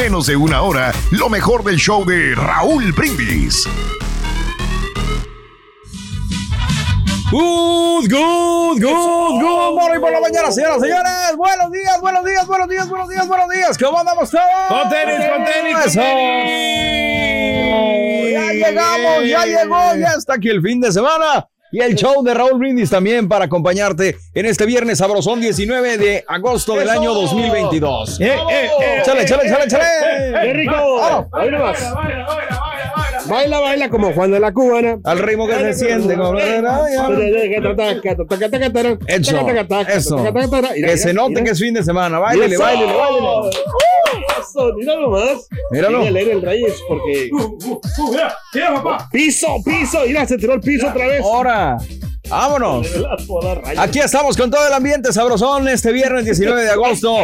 menos de una hora lo mejor del show de Raúl Brindis. Good, good, good, good morning por la mañana, señoras y señores. Buenos días, buenos días, buenos días, buenos días, buenos días. ¿Cómo andamos todos? Con tenis, con tenis, con Eso. Ya llegamos, ya llegó, ya está aquí el fin de semana. Y el show de Raúl Brindis también para acompañarte en este viernes sabrosón 19 de agosto del año 2022. Eh, eh, eh, Chale, chale, chale, chale. ¡Qué rico! Ahí nomás. Baila, baila como Juan de la Cubana. Al ritmo que se siente. como- Eso, eso. Que se note que es fin de semana. Báilele, báilele, báilele. Eso, mira nomás. Míralo. Mira, leer el Reyes porque. Piso, piso. Mira, se tiró el piso otra vez. Ahora, vámonos. Aquí estamos con todo el ambiente sabrosón este viernes 19 de agosto.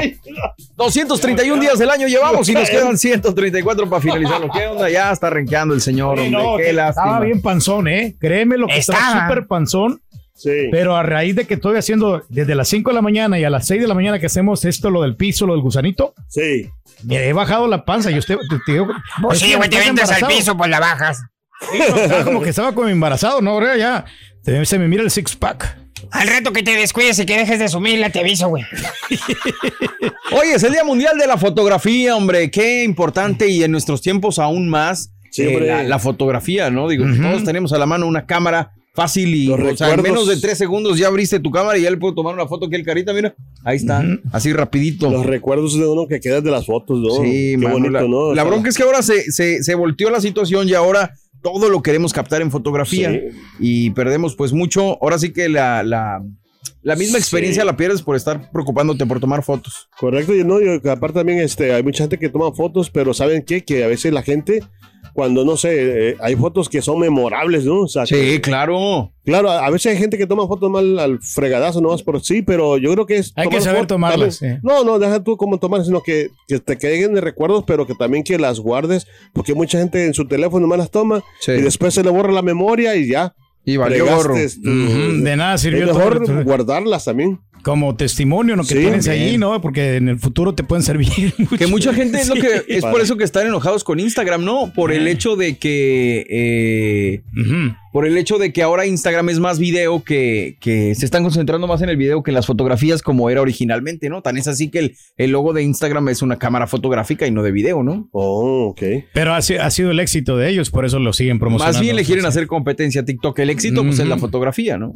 231 días del año llevamos y nos quedan 134 para finalizarlo. ¿Qué onda? Ya está renqueando el señor, hombre. No, Qué que lástima. estaba bien panzón, ¿eh? Créeme lo que estaba Estaba. súper panzón. Sí. Pero a raíz de que estoy haciendo desde las 5 de la mañana y a las 6 de la mañana que hacemos esto, lo del piso, lo del gusanito, Sí. me he bajado la panza y usted te, te digo, Pues es sí, güey, te ventas al piso, pues la bajas. Estaba como que estaba como embarazado, ¿no? Ahora ya se, se me mira el six pack. Al rato que te descuides y que dejes de sumirla, te aviso, güey. Hoy es el Día Mundial de la Fotografía, hombre. Qué importante y en nuestros tiempos aún más Sí, eh, la, la fotografía, ¿no? Digo, todos tenemos a la mano una cámara fácil y o sea, en menos de tres segundos ya abriste tu cámara y ya le puedo tomar una foto que el carita, mira. Ahí está, así rapidito. Los recuerdos de uno que quedan de las fotos, ¿no? Sí, Qué mano, bonito, la, ¿no? La bronca es que ahora se, se, se volteó la situación y ahora todo lo queremos captar en fotografía Sí. y perdemos pues mucho. Ahora sí que la, la, la misma Sí. experiencia la pierdes por estar preocupándote por tomar fotos. Correcto, y no, y aparte también este, hay mucha gente que toma fotos, pero ¿saben qué? Que a veces la gente, cuando no sé, eh, hay fotos que son memorables, ¿no? O sea, que- claro. claro, a a veces hay gente que toma fotos mal al fregadazo, no más por sí, pero yo creo que es. Hay que saber fotos tomarlas, también- sí. No, no, deja tú cómo tomar, sino que, que te queden de recuerdos, pero que también que las guardes, porque mucha gente en su teléfono más las toma Sí. y después se le borra la memoria y ya. Y valió gorro. tu- Ujú, De nada Es sirvió mejor todo- guardarlas también. Como testimonio lo que Sí, tienes bien. ahí, ¿no? Porque en el futuro te pueden servir. Que mucha gente es lo que es por eso que están enojados con Instagram, ¿no? Por el hecho de que eh, por el hecho de que ahora Instagram es más video que, que se están concentrando más en el video que en las fotografías como era originalmente, ¿no? Tan es así que el, el logo de Instagram es una cámara fotográfica y no de video, ¿no? Oh, ok. Pero ha, ha sido el éxito de ellos, por eso lo siguen promocionando. Más bien le quieren hacer competencia a TikTok. El éxito pues es la fotografía, ¿no?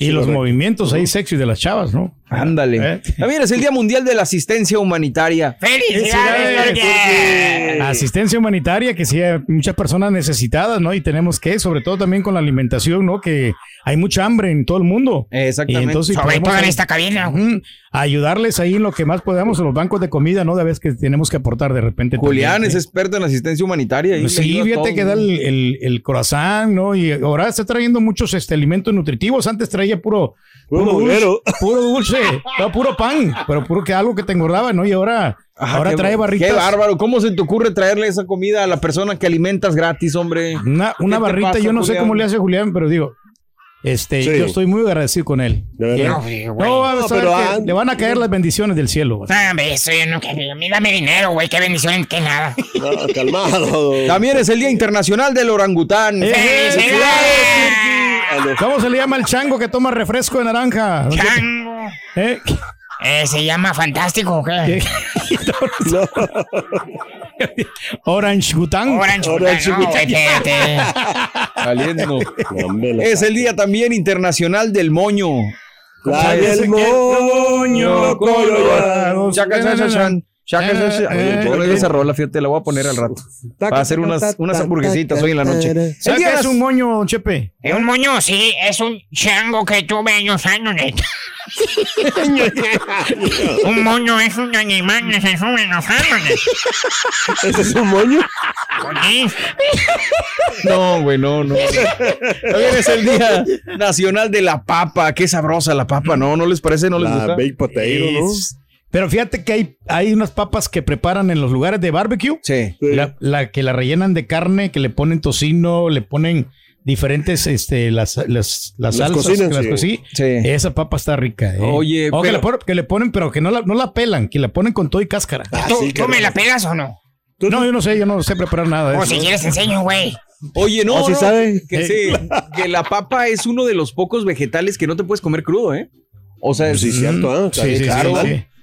Y Sí, los correcto. movimientos ahí sexy de las chavas, ¿no? Ándale. ¿Eh? También es el Día Mundial de la Asistencia Humanitaria. ¡Felicidades, Jorge! Asistencia humanitaria, que sí hay muchas personas necesitadas, ¿no? Y tenemos que, sobre todo también con la alimentación, ¿no? Que hay mucha hambre en todo el mundo. Exactamente. Y entonces Sobre podemos todo en esta cabina, ayudarles ahí en lo que más podamos, en los bancos de comida, ¿no? De vez que tenemos que aportar de repente. Julián también, es ¿eh? experto en asistencia humanitaria. y le Sí, fíjate que da el, el, el croissant, ¿no? Y ahora está trayendo muchos este, alimentos nutritivos. Antes traía puro, Puro dulce, bolero. puro dulce, no, puro pan, pero puro que algo que te engordaba, ¿no? Y ahora, Ajá, ahora qué- trae barritas. Qué bárbaro. ¿Cómo se te ocurre traerle esa comida a la persona que alimentas gratis, hombre? Una, una ¿Qué te barrita, pasa, yo no sé Julián? cómo le hace Julián, pero digo, este, Sí. yo estoy muy agradecido con él. No, güey, güey. No, pero ah, le van a caer las bendiciones del cielo. güey. Ah, eso yo no quería. A mí dame dinero, güey. Qué bendición, qué nada. No, calmado. También es el Día Internacional del Orangután. Eh, ¿Cómo se le llama el chango que toma refresco de naranja? Chango. ¿Eh? Eh, ¿Se llama Fantástico qué? No. Orange Gután. Orange, Orange. No, Es el Día también Internacional del Moño. La del moño, Moño, colorados. Chaca, chan, chan, chan. Shaka, Eh, eh, Oye, eh. esa rola, fíjate, la voy a poner al rato. Para hacer unas, unas hamburguesitas hoy en la noche. ¿Sabes qué es un moño, Chepe? Es un moño, sí, es un chango que tuve años años, neta. un moño es un animal que se sube en los árboles. ¿Ese es un moño? No, güey, no, no. También es el Día Nacional de la Papa. Qué sabrosa la papa, ¿no? ¿No les parece? ¿No les La gusta? baked potato, ¿no? Pero fíjate que hay, hay unas papas que preparan en los lugares de barbecue. Sí. Sí. La, la que la rellenan de carne, que le ponen tocino, le ponen diferentes, este, las, las, las Las salsas. cocinan, que las sí. cocí- Sí. Esa papa está rica. ¿eh? Oye, O que, pero- le pon- que le ponen, pero que no la, no la pelan, que la ponen con todo y cáscara. Ah, ¿Tú, sí, tú qué me la pegas o no? No, yo no sé, yo no sé preparar nada O si quieres enseño, güey. Oye, no, ¿Oh, sí no, sabe? Que, sí, que la papa es uno de los pocos vegetales que no te puedes comer crudo, ¿eh? O sea, Pues sí, es- cierto, ¿ah? Sí, sí, claro.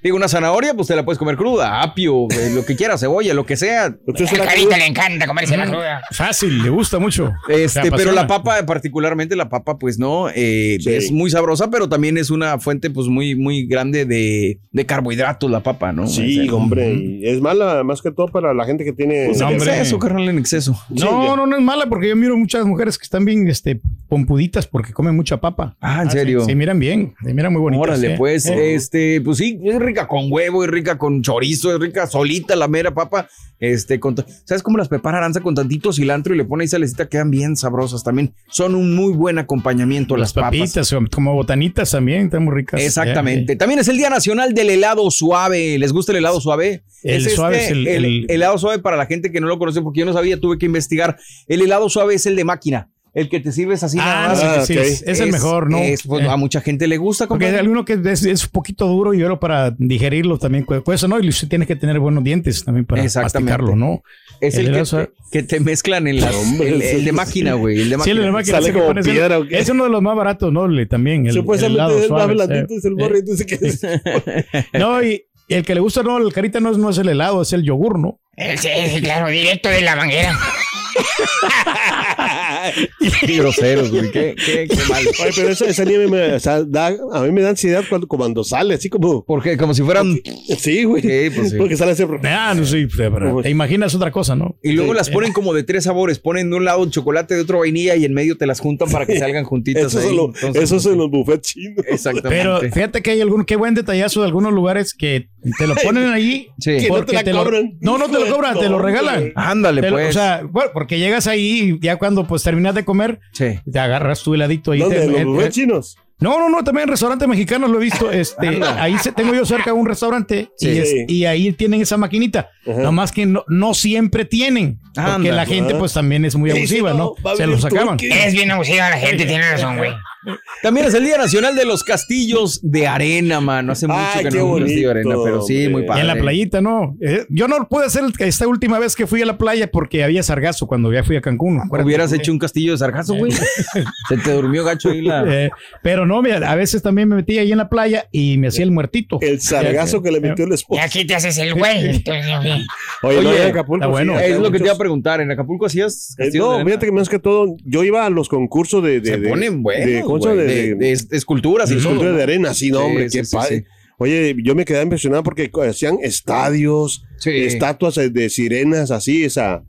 Digo, una zanahoria, pues te la puedes comer cruda, apio, eh, lo que quieras, cebolla, lo que sea. ¿Usted se A la Carita le encanta comerse la cruda. Fácil, le gusta mucho. Este, pero la papa, particularmente la papa, pues no, eh, Sí. es muy sabrosa, pero también es una fuente, pues muy, muy grande de, de carbohidratos la papa, ¿no? Sí, Es, hombre. es mala más que todo para la gente que tiene... Pues en hombre. exceso, carnal, en exceso. No, no, no es mala porque yo miro muchas mujeres que están bien este, pompuditas porque comen mucha papa. Ah, ¿en serio? Se miran bien, se miran muy bonitas. Órale, ¿eh? pues, Eh. este, pues sí, es rica con huevo, es rica con chorizo, es rica solita la mera papa. Este, con, ¿sabes cómo las prepara Aranza con tantito cilantro y le pone ahí salecita? Quedan bien sabrosas también. Son un muy buen acompañamiento Las las, papas. papitas, como botanitas también, están muy ricas. Exactamente. También es el Día Nacional del helado suave. ¿Les gusta el helado suave? El suave es el- el- helado suave para la gente que no lo conoce, porque yo no sabía, tuve que investigar. El helado suave es el de máquina. El que te sirves así nada Ah, más. sí, Ah, sí, es, es el mejor, ¿no? es, pues, Eh, A mucha gente le gusta. porque hay alguno que es, es un poquito duro y luego para digerirlo también cu- cuesta, ¿no? Y usted tiene que tener buenos dientes también para masticarlo, ¿no? Es el el, que, helado te, suave. que te mezclan en. Hombre, el, el de sí. máquina, güey. El de Sí, máquina. el de máquina, Sale como piedra, ¿o qué? Es uno de los más baratos, ¿no? Le- También. El, el Supuestamente helado es más suave, blandito, eh. es el borrito ese que es. No, y, el que le gusta, no, el carita no es, no es el helado, es el yogur, ¿no? El- sí, sí, claro, directo de la manguera. Qué groseros, güey. Qué, qué, qué mal. Oye, pero esa, esa nieve me, o sea, da, a mí me da ansiedad cuando, cuando sale, así como... Porque como si fueran. Sí, güey. Sí, pues sí. Porque sale ese... Ah, no sé, pero te imaginas otra cosa, ¿no? Y luego Sí. las ponen como de tres sabores. Ponen de un lado chocolate, de otro vainilla y en medio te las juntan para que salgan juntitas. Eso, ahí. es lo- Entonces, eso es en los buffets chinos. Exactamente. Pero fíjate que hay algún, qué buen detallazo de algunos lugares que te lo ponen ahí. Sí. Que no te la lo- cobran. no, no te lo cobran, te lo regalan. Ándale, Te lo- pues. o sea, bueno, porque llegas ahí y ya cuando pues terminas de comer, sí. te agarras tu heladito ahí. ¿Dónde? te- ¿En los eh, chinos? no, no, no, también en restaurantes mexicanos lo he visto. Este, ahí se- tengo yo cerca un restaurante Sí. y, es- y ahí tienen esa maquinita. Ajá. Nomás que no, no siempre tienen. Porque Anda. la gente pues también es muy abusiva, no, Se los sacaban. Es bien abusiva la gente, tiene razón, güey. También es el Día Nacional de los Castillos de Arena, mano. Hace mucho Ay, que no veo un castillo de arena, bonito, pero sí, muy padre. Y en la playita, ¿no. Eh, yo no pude hacer esta última vez que fui a la playa porque había sargazo cuando ya fui a Cancún. acuérdate. Hubieras hecho un castillo de sargazo, güey. Se te durmió gacho ahí la. Eh, pero no, mira, a veces también me metía ahí en la playa y me hacía el muertito. El sargazo que le metió el Y esposo. aquí te haces el güey. Bien. Oye, no, Oye, en Acapulco bueno. sí, Es lo que te iba a preguntar. ¿En Acapulco hacías Eh, castillos de no, arena? fíjate que más que todo, yo iba a los concursos de... de Se de- ponen buenos, de, ¿cómo se güey, llama? de, de- de esculturas y esculturas de arena, sí, no, hombre, qué padre. Oye, yo me quedé impresionado porque hacían estadios, estatuas de sirenas así, esa,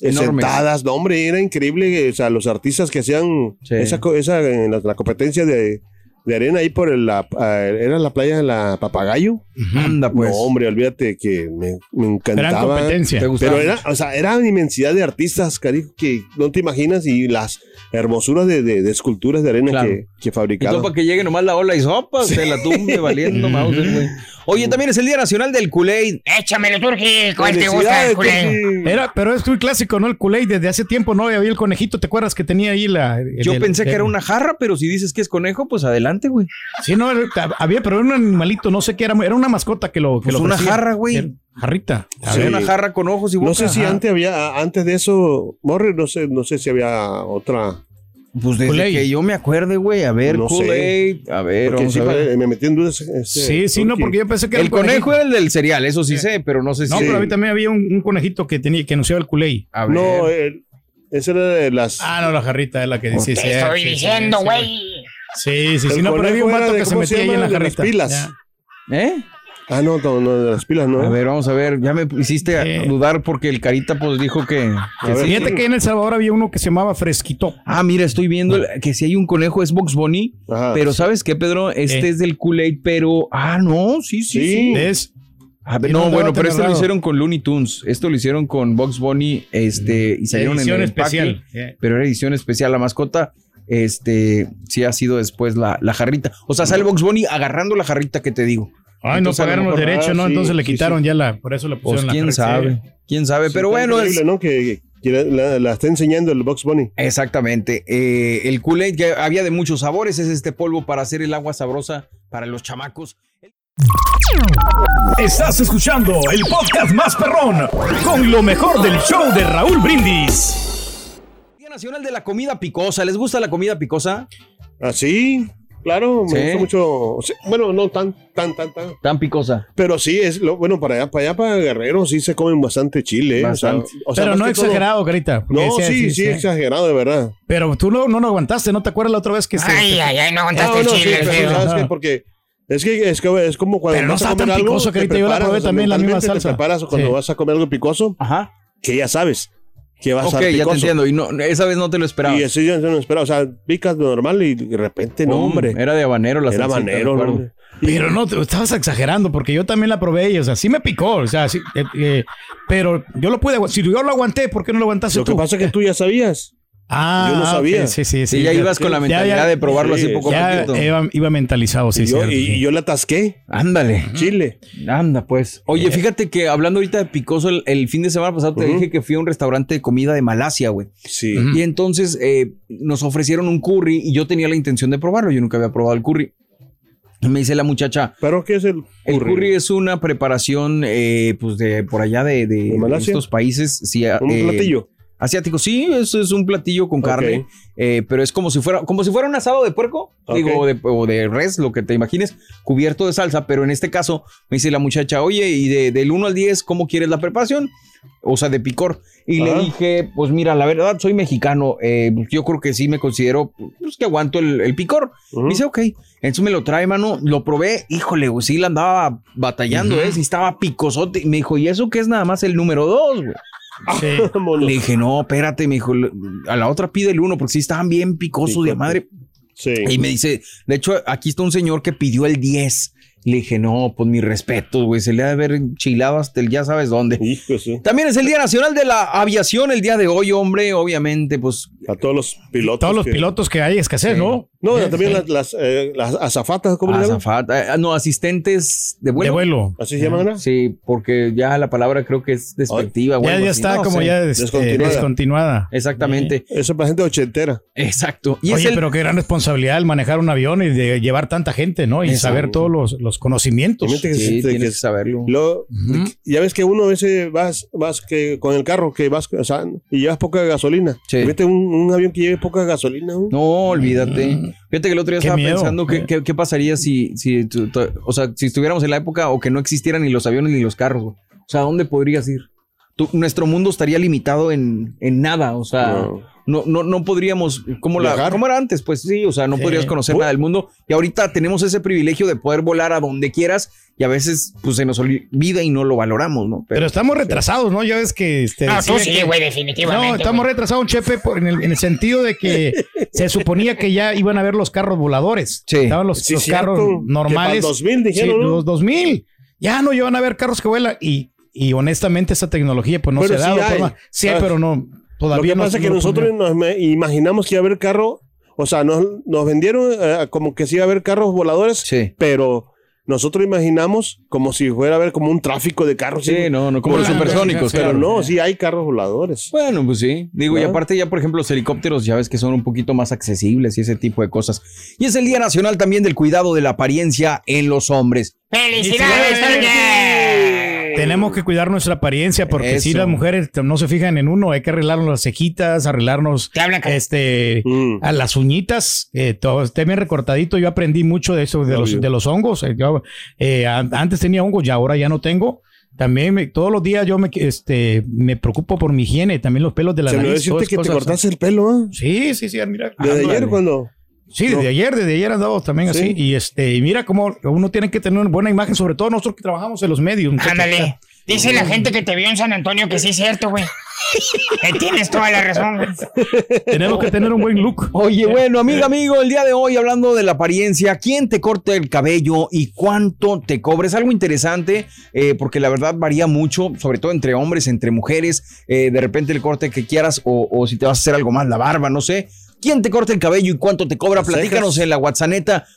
eh, Enormes. sentadas, no, hombre, era increíble, o sea, los artistas que hacían Sí. esa, esa la competencia de, de arena ahí por el, la, ah, era la playa de la Papagayo. Anda, pues. no, hombre, olvídate que me, me Gran encantaba. competencia. ¿Te gustaba? Pero era, o sea, era una inmensidad de artistas, cariño, que no te imaginas y las hermosuras de, de- de esculturas de arena Claro. que, que Y fabricaban. para que llegue nomás la ola y sopa, se la tumbe valiendo Mauser, güey. Oye, también es el Día Nacional del Kool-Aid. Échamelo, Turki. ¿Cuál te gusta el? Turki. Era, pero es muy clásico, ¿no? El Kool-Aid desde hace tiempo, ¿no? Había el conejito, ¿te acuerdas que tenía ahí la. el- Yo el- pensé que el- era una jarra, pero si dices que es conejo, pues adelante, güey. Sí, no, era- había, pero era un animalito, no sé qué era, era una mascota que lo. Que Pues lo una jarra, güey. Jarrita. Sí. Ver, una jarra con ojos y boca. No sé si Ajá. antes había, antes de eso, Morri, no sé, no sé si había otra. Pues desde Kool-Aid. que yo me acuerde, güey. A ver, No sé. Kool-Aid. A ver, Porque vamos sí, a ver. me metí en dudas. este, Sí, sí, no, porque yo pensé que era El conejo era el del cereal, eso sí sé, pero no sé si. No, pero a mí también había un, un conejito que tenía que anunciaba el Kool-Aid. A ver. No, el- ese era de las. Ah, no, la jarrita es la que dice. Te estoy diciendo, güey. Sí, sí, sí, El no, pero había un era vato de- que se ¿cómo metía ahí en llama? la De las jarrita. pilas. Ya. ¿Eh? Ah, no, no, no, de las pilas no. A ver, vamos a ver. Ya me hiciste a Eh. dudar porque el Carita pues dijo que... que A ver. sí. Fíjate que en El Salvador había uno que se llamaba Fresquito. Ah, mira, estoy viendo el- que si hay un conejo es Box Bunny. Ajá. Pero ¿sabes qué, Pedro? Este Eh. es del Kool-Aid, pero... Ah, no, sí, sí, Sí. sí. ¿Ves? A ver, Y no, no bueno, pero esto lo hicieron con Looney Tunes. Esto lo hicieron con Box Bunny, este, y salieron en Edición el empaque, especial. Yeah. pero era edición especial. La mascota, este, sí ha sido después la, la jarrita. O sea, sale Box Bunny agarrando la jarrita que te digo. Ay, no Entonces, pagaron los derechos, ah, ¿no? sí, Entonces le quitaron sí. ya la, por eso le Pues pusieron la quién sabe, quién sabe. Sí, pero bueno, increíble, es, ¿no? Que, que la, la- la está enseñando el Box Bunny. exactamente. Eh, el Kool-Aid que había de muchos sabores es este polvo para hacer el agua sabrosa para los chamacos. Estás escuchando el podcast más perrón con lo mejor del show de Raúl Brindis. Día Nacional de la Comida Picosa. ¿Les gusta la comida picosa? Ah, sí, claro, Sí. me gusta mucho. sí, bueno, no tan, tan, tan, tan. Tan picosa. Pero sí, es lo bueno para allá, para allá, para Guerrero, sí se comen bastante chile. ¿eh? O sea, Bastante. o sea, Pero no que todo- exagerado, Carita. No, decía- sí, sí, exagerado, de verdad. Pero tú no, no lo aguantaste, ¿no te acuerdas la otra vez que se... Ay, ay, ay, no aguantaste No, el no, sí, chile, pero feo. ¿sabes qué? Porque es que es, que es como cuando Pero no vas a está comer tan algo, picoso, te Carita, yo la probé o sea, también, la misma salsa. Te preparas cuando Sí. vas a comer algo picoso, Ajá. que ya sabes que vas Ok, ya te picoso. entiendo. Y no, esa vez no te lo esperaba. Y así yo no esperaba, o sea, picas normal y de repente, no, hombre, Era de habanero la era salsita, habanero. Pero no, te estabas exagerando porque yo también la probé y, o sea, sí me picó, o sea, sí, eh, eh, pero yo lo pude, si yo lo aguanté, ¿por qué no lo aguantaste Lo que tú? pasa es que tú ya sabías. Ah, yo no sabía. Sí, sí, sí. Sí, ya ibas con la mentalidad ya, de probarlo sí, así poco a Ya poquito. iba, iba mentalizado, sí, y, yo, cierto, y- sí. y yo le atasqué Ándale. chile. Anda, pues. Oye, fíjate que hablando ahorita de picoso, el, el fin de semana pasado te dije que fui a un restaurante de comida de Malasia, güey. Sí. Y entonces eh, nos ofrecieron un curry y yo tenía la intención de probarlo. Yo nunca había probado el curry. Y me dice la muchacha, ¿Pero qué es el el curry? curry es una preparación, eh, pues, de por allá de, de- ¿De Malasia? estos países. Sí, Un eh, platillo. Asiático, sí, eso es un platillo con carne, eh, pero es como si fuera, como si fuera un asado de puerco, digo, o de, o de res, lo que te imagines, cubierto de salsa, pero en este caso me dice la muchacha, oye, y de, del 1 al 10, ¿cómo quieres la preparación? O sea, de picor. Y le dije, pues mira, la verdad, soy mexicano, eh, yo creo que sí me considero, pues que aguanto el, el picor. Me dice, ok. Entonces me lo trae, mano. Lo probé. Híjole, güey, sí la andaba batallando, ¿eh? Sí estaba picosote. Y me dijo, ¿y eso qué es nada más el número dos, güey? Sí. Le dije, no, espérate, me dijo, a la otra pide el uno, porque sí estaban bien picosos de madre. Sí. Y me dice, de hecho, aquí está un señor que pidió el 10. Le dije, no, pues mi respeto, güey, se le ha de haber enchilado hasta el ya sabes dónde. Hijo, sí. También es el Día Nacional de la Aviación, el día de hoy, hombre, obviamente, pues A todos los pilotos. Todos los que- pilotos que hay escasez, Sí. ¿no? No, Eh, también sí. las, las, eh, las azafatas, ¿cómo le llaman? azafata, eh, no, asistentes de De vuelo. vuelo. ¿Así se llaman? ¿no? Sí, porque ya la palabra creo que es despectiva. Ya, ya está no como ya este, Descontinuada. descontinuada. Exactamente, Eso es para gente ochentera. exacto. Y Oye, el- pero qué gran responsabilidad el manejar un avión y de llevar tanta gente, ¿no? Y Exacto. saber todos los, los conocimientos. Que Sí, tienes que- que saberlo. Ya ves que uno a veces vas, vas que con el carro que vas o sea, y llevas poca gasolina. Sí. Vete un, un avión que lleve poca gasolina. ¿no? No, olvídate. Fíjate que el otro día Qué estaba miedo. pensando qué pasaría si, si, tu- tu- o sea, si estuviéramos en la época o que no existieran ni los aviones ni los carros. güey. O sea, ¿a dónde podrías ir? Tu- nuestro mundo estaría limitado en, en nada. O sea, no, No. no, no, podríamos, como, la, como era antes, pues sí, o sea, no Sí. podrías conocer nada del mundo. Y ahorita tenemos ese privilegio de poder volar a donde quieras y a veces pues se nos olvida y no lo valoramos, ¿no? Pero estamos retrasados, ¿no? Ya ves que... Este, No, tú sí, que- güey, definitivamente. No, estamos retrasados, Chepe, por- en, el, en el sentido de que se suponía que ya iban a haber los carros voladores. Sí. Estaban los, Sí, los carros que para el normales. 2000 dijeron, Sí, ¿no? los 2000. Ya no iban a haber carros que vuelan. Y, y honestamente esa tecnología pues no Pero se ha sí dado. hay. sí, hay, pero no. Lo Todavía que no pasa es no que lo nosotros nos imaginamos que iba a haber carro, o sea, nos, nos vendieron eh, como que sí iba a haber carros voladores, Sí. pero nosotros imaginamos como si fuera a haber como un tráfico de carros. Sí, no, no, como los supersónicos. Pero claro. no, sí hay carros voladores. Bueno, pues sí. Digo, y ¿No? aparte ya, por ejemplo, los helicópteros ya ves que son un poquito más accesibles y ese tipo de cosas. Y es el Día Nacional también del cuidado de la apariencia en los hombres. ¡Felicidades, Toño! Tenemos que cuidar nuestra apariencia porque si las mujeres no se fijan en uno, hay que arreglarnos las cejitas, arreglarnos Te este Mm. a las uñitas, eh, todo esté bien recortadito. Yo aprendí mucho de eso, de, los, de los hongos. Eh, yo, eh, an- antes tenía hongos y ahora ya no tengo. También me- todos los días yo me, este, me preocupo por mi higiene, también los pelos de la Se me nariz. que te cosas. cortaste el pelo, ¿ah? Sí, sí, sí, mira. Desde ayer cuando... Sí, desde ayer, desde ayer andamos también así. Y este, y mira cómo uno tiene que tener una buena imagen, sobre todo nosotros que trabajamos en los medios. Ándale. Dice la gente que te vio en San Antonio que sí es cierto, güey. Eh, Tienes toda la razón, güey. Tenemos que tener un buen look. Oye, bueno, amiga, amigo, el día de hoy hablando de la apariencia, ¿quién te corta el cabello y cuánto te cobra? Es algo interesante eh, porque la verdad varía mucho, sobre todo entre hombres, entre mujeres, eh, de repente el corte que quieras o, o si te vas a hacer algo más, la barba, no sé. ¿Quién te corta el cabello y cuánto te cobra? Platícanos en la WhatsApp.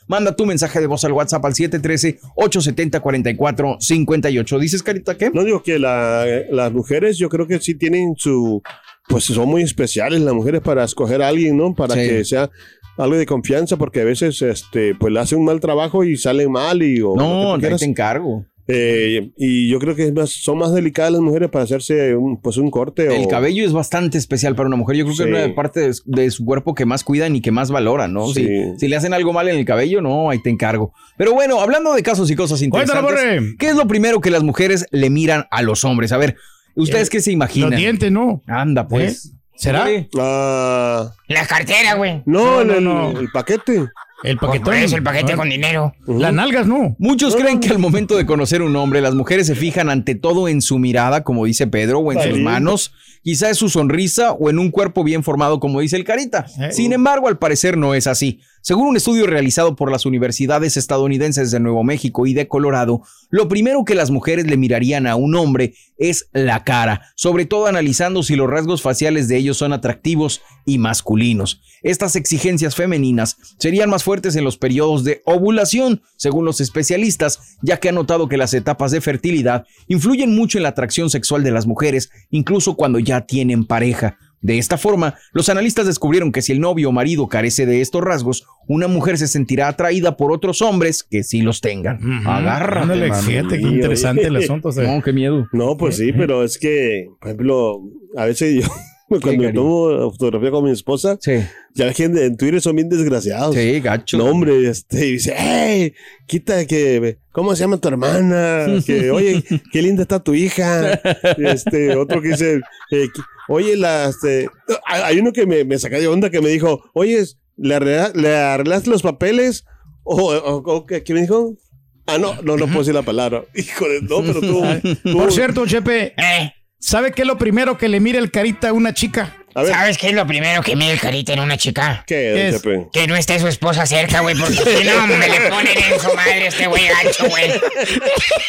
Manda tu mensaje de voz al WhatsApp al 713-870-4458. ¿Dices, Carita, qué? No digo que la- las mujeres, yo creo que sí tienen su. Pues son muy especiales las mujeres para escoger a alguien, ¿no? Para Sí. que sea algo de confianza, porque a veces este, pues le hacen un mal trabajo y salen mal y. O No, quieras. te encargo. Eh, y yo creo que es más, son más delicadas las mujeres para hacerse un, pues un corte. El o, cabello es bastante especial para una mujer. Yo creo que es una parte de, de su cuerpo que más cuidan y que más valoran, ¿no? Sí. Si, si le hacen algo mal en el cabello, no, ahí te encargo. Pero bueno, hablando de casos y cosas interesantes. ¿qué es lo primero que las mujeres le miran a los hombres? A ver, ¿ustedes Eh, qué se imaginan? Los dientes, ¿no. Anda, pues. ¿Será? Órale. Ah, La cartera, güey. no, No, el, no, el- no. el paquete. El paquetón. eso el paquete con dinero. Las nalgas, no. Muchos creen que al momento de conocer un hombre, las mujeres se fijan ante todo en su mirada, como dice Pedro, o en sus manos, quizá es su sonrisa o en un cuerpo bien formado, como dice el Carita. Eh. Sin embargo, al parecer no es así. Según un estudio realizado por las universidades estadounidenses de Nuevo México y de Colorado, lo primero que las mujeres le mirarían a un hombre es la cara, sobre todo analizando si los rasgos faciales de ellos son atractivos y masculinos. Estas exigencias femeninas serían más fuertes en los periodos de ovulación, según los especialistas, ya que han notado que las etapas de fertilidad influyen mucho en la atracción sexual de las mujeres, incluso cuando ya tienen pareja. De esta forma, los analistas descubrieron que si el novio o marido carece de estos rasgos, una mujer se sentirá atraída por otros hombres que sí los tengan. Agárrate, Ándale, mano. fíjate qué interesante el asunto. o sea. No, qué miedo. No, pues sí, pero es que, por ejemplo, a veces yo, cuando tomo fotografía con mi esposa, Sí, ya la gente en Twitter son bien desgraciados. sí, gacho. No, hombre, este, dice, ¡hey! Quita que, ¿cómo se llama tu hermana? Que, oye, qué linda está tu hija. Este, otro que dice, eh, oye, la, este, hay hay uno que me, me saca de onda que me dijo, oye, ¿le, arregla- le arreglaste los papeles? O, o- o ¿qué, qué me dijo? Ah, no, no, no puedo decir la palabra. Híjole, no, pero tú. tú- Por cierto, Chepe, Eh, ¿sabe qué es lo primero que le mira el carita a una chica? a ver, ¿sabes qué es lo primero que mide el carita en una chica? ¿qué, ¿qué es? Chepe? Que no esté su esposa cerca, güey, porque si no, me le ponen en su madre este güey gacho, güey.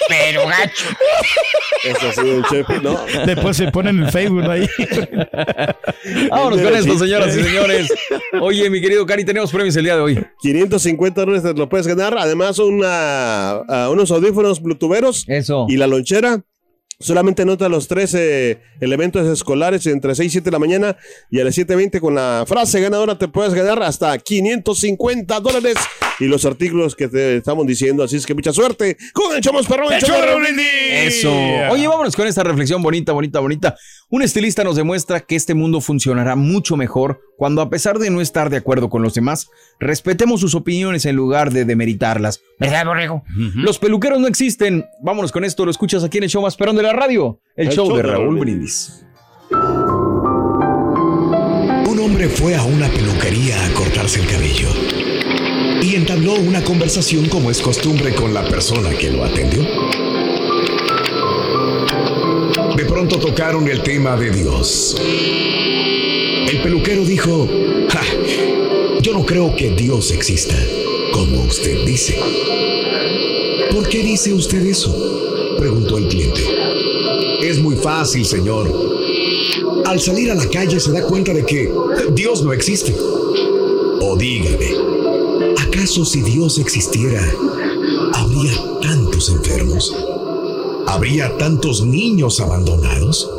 Pero gacho. Eso sí, don Chepe, no. Después se pone en el Facebook ahí. Vámonos con esto, señoras y señores. Oye, mi querido Cari, tenemos premios el día de hoy. 550 dólares te lo puedes ganar. Además, una, ah, unos audífonos bluetootheros Eso. y la lonchera. Solamente nota los tres eh, elementos escolares entre 6 y 7 de la mañana y a las 7.20 con la frase ganadora te puedes ganar hasta 550 dólares y los artículos que te estamos diciendo. Así es que mucha suerte con el Chomos Perrón. el Raúl Brindis. Eso. Oye, vámonos con esta reflexión bonita, bonita, bonita. Un estilista nos demuestra que este mundo funcionará mucho mejor cuando a pesar de no estar de acuerdo con los demás, respetemos sus opiniones en lugar de demeritarlas. ¿Verdad, borrego? Los peluqueros no existen. Vámonos con esto, lo escuchas aquí en el show más perón de la radio, el, show, de Raúl Brindis. Un hombre fue a una peluquería a cortarse el cabello y entabló una conversación como es costumbre con la persona que lo atendió. De pronto tocaron el tema de Dios. El peluquero dijo, "Ja, yo no creo que Dios exista, como usted dice. ¿Por qué dice usted eso? Preguntó el cliente. Es muy fácil, señor. Al salir a la calle se da cuenta de que Dios no existe. O dígame, ¿acaso si Dios existiera, habría tantos enfermos? ¿Habría tantos niños abandonados?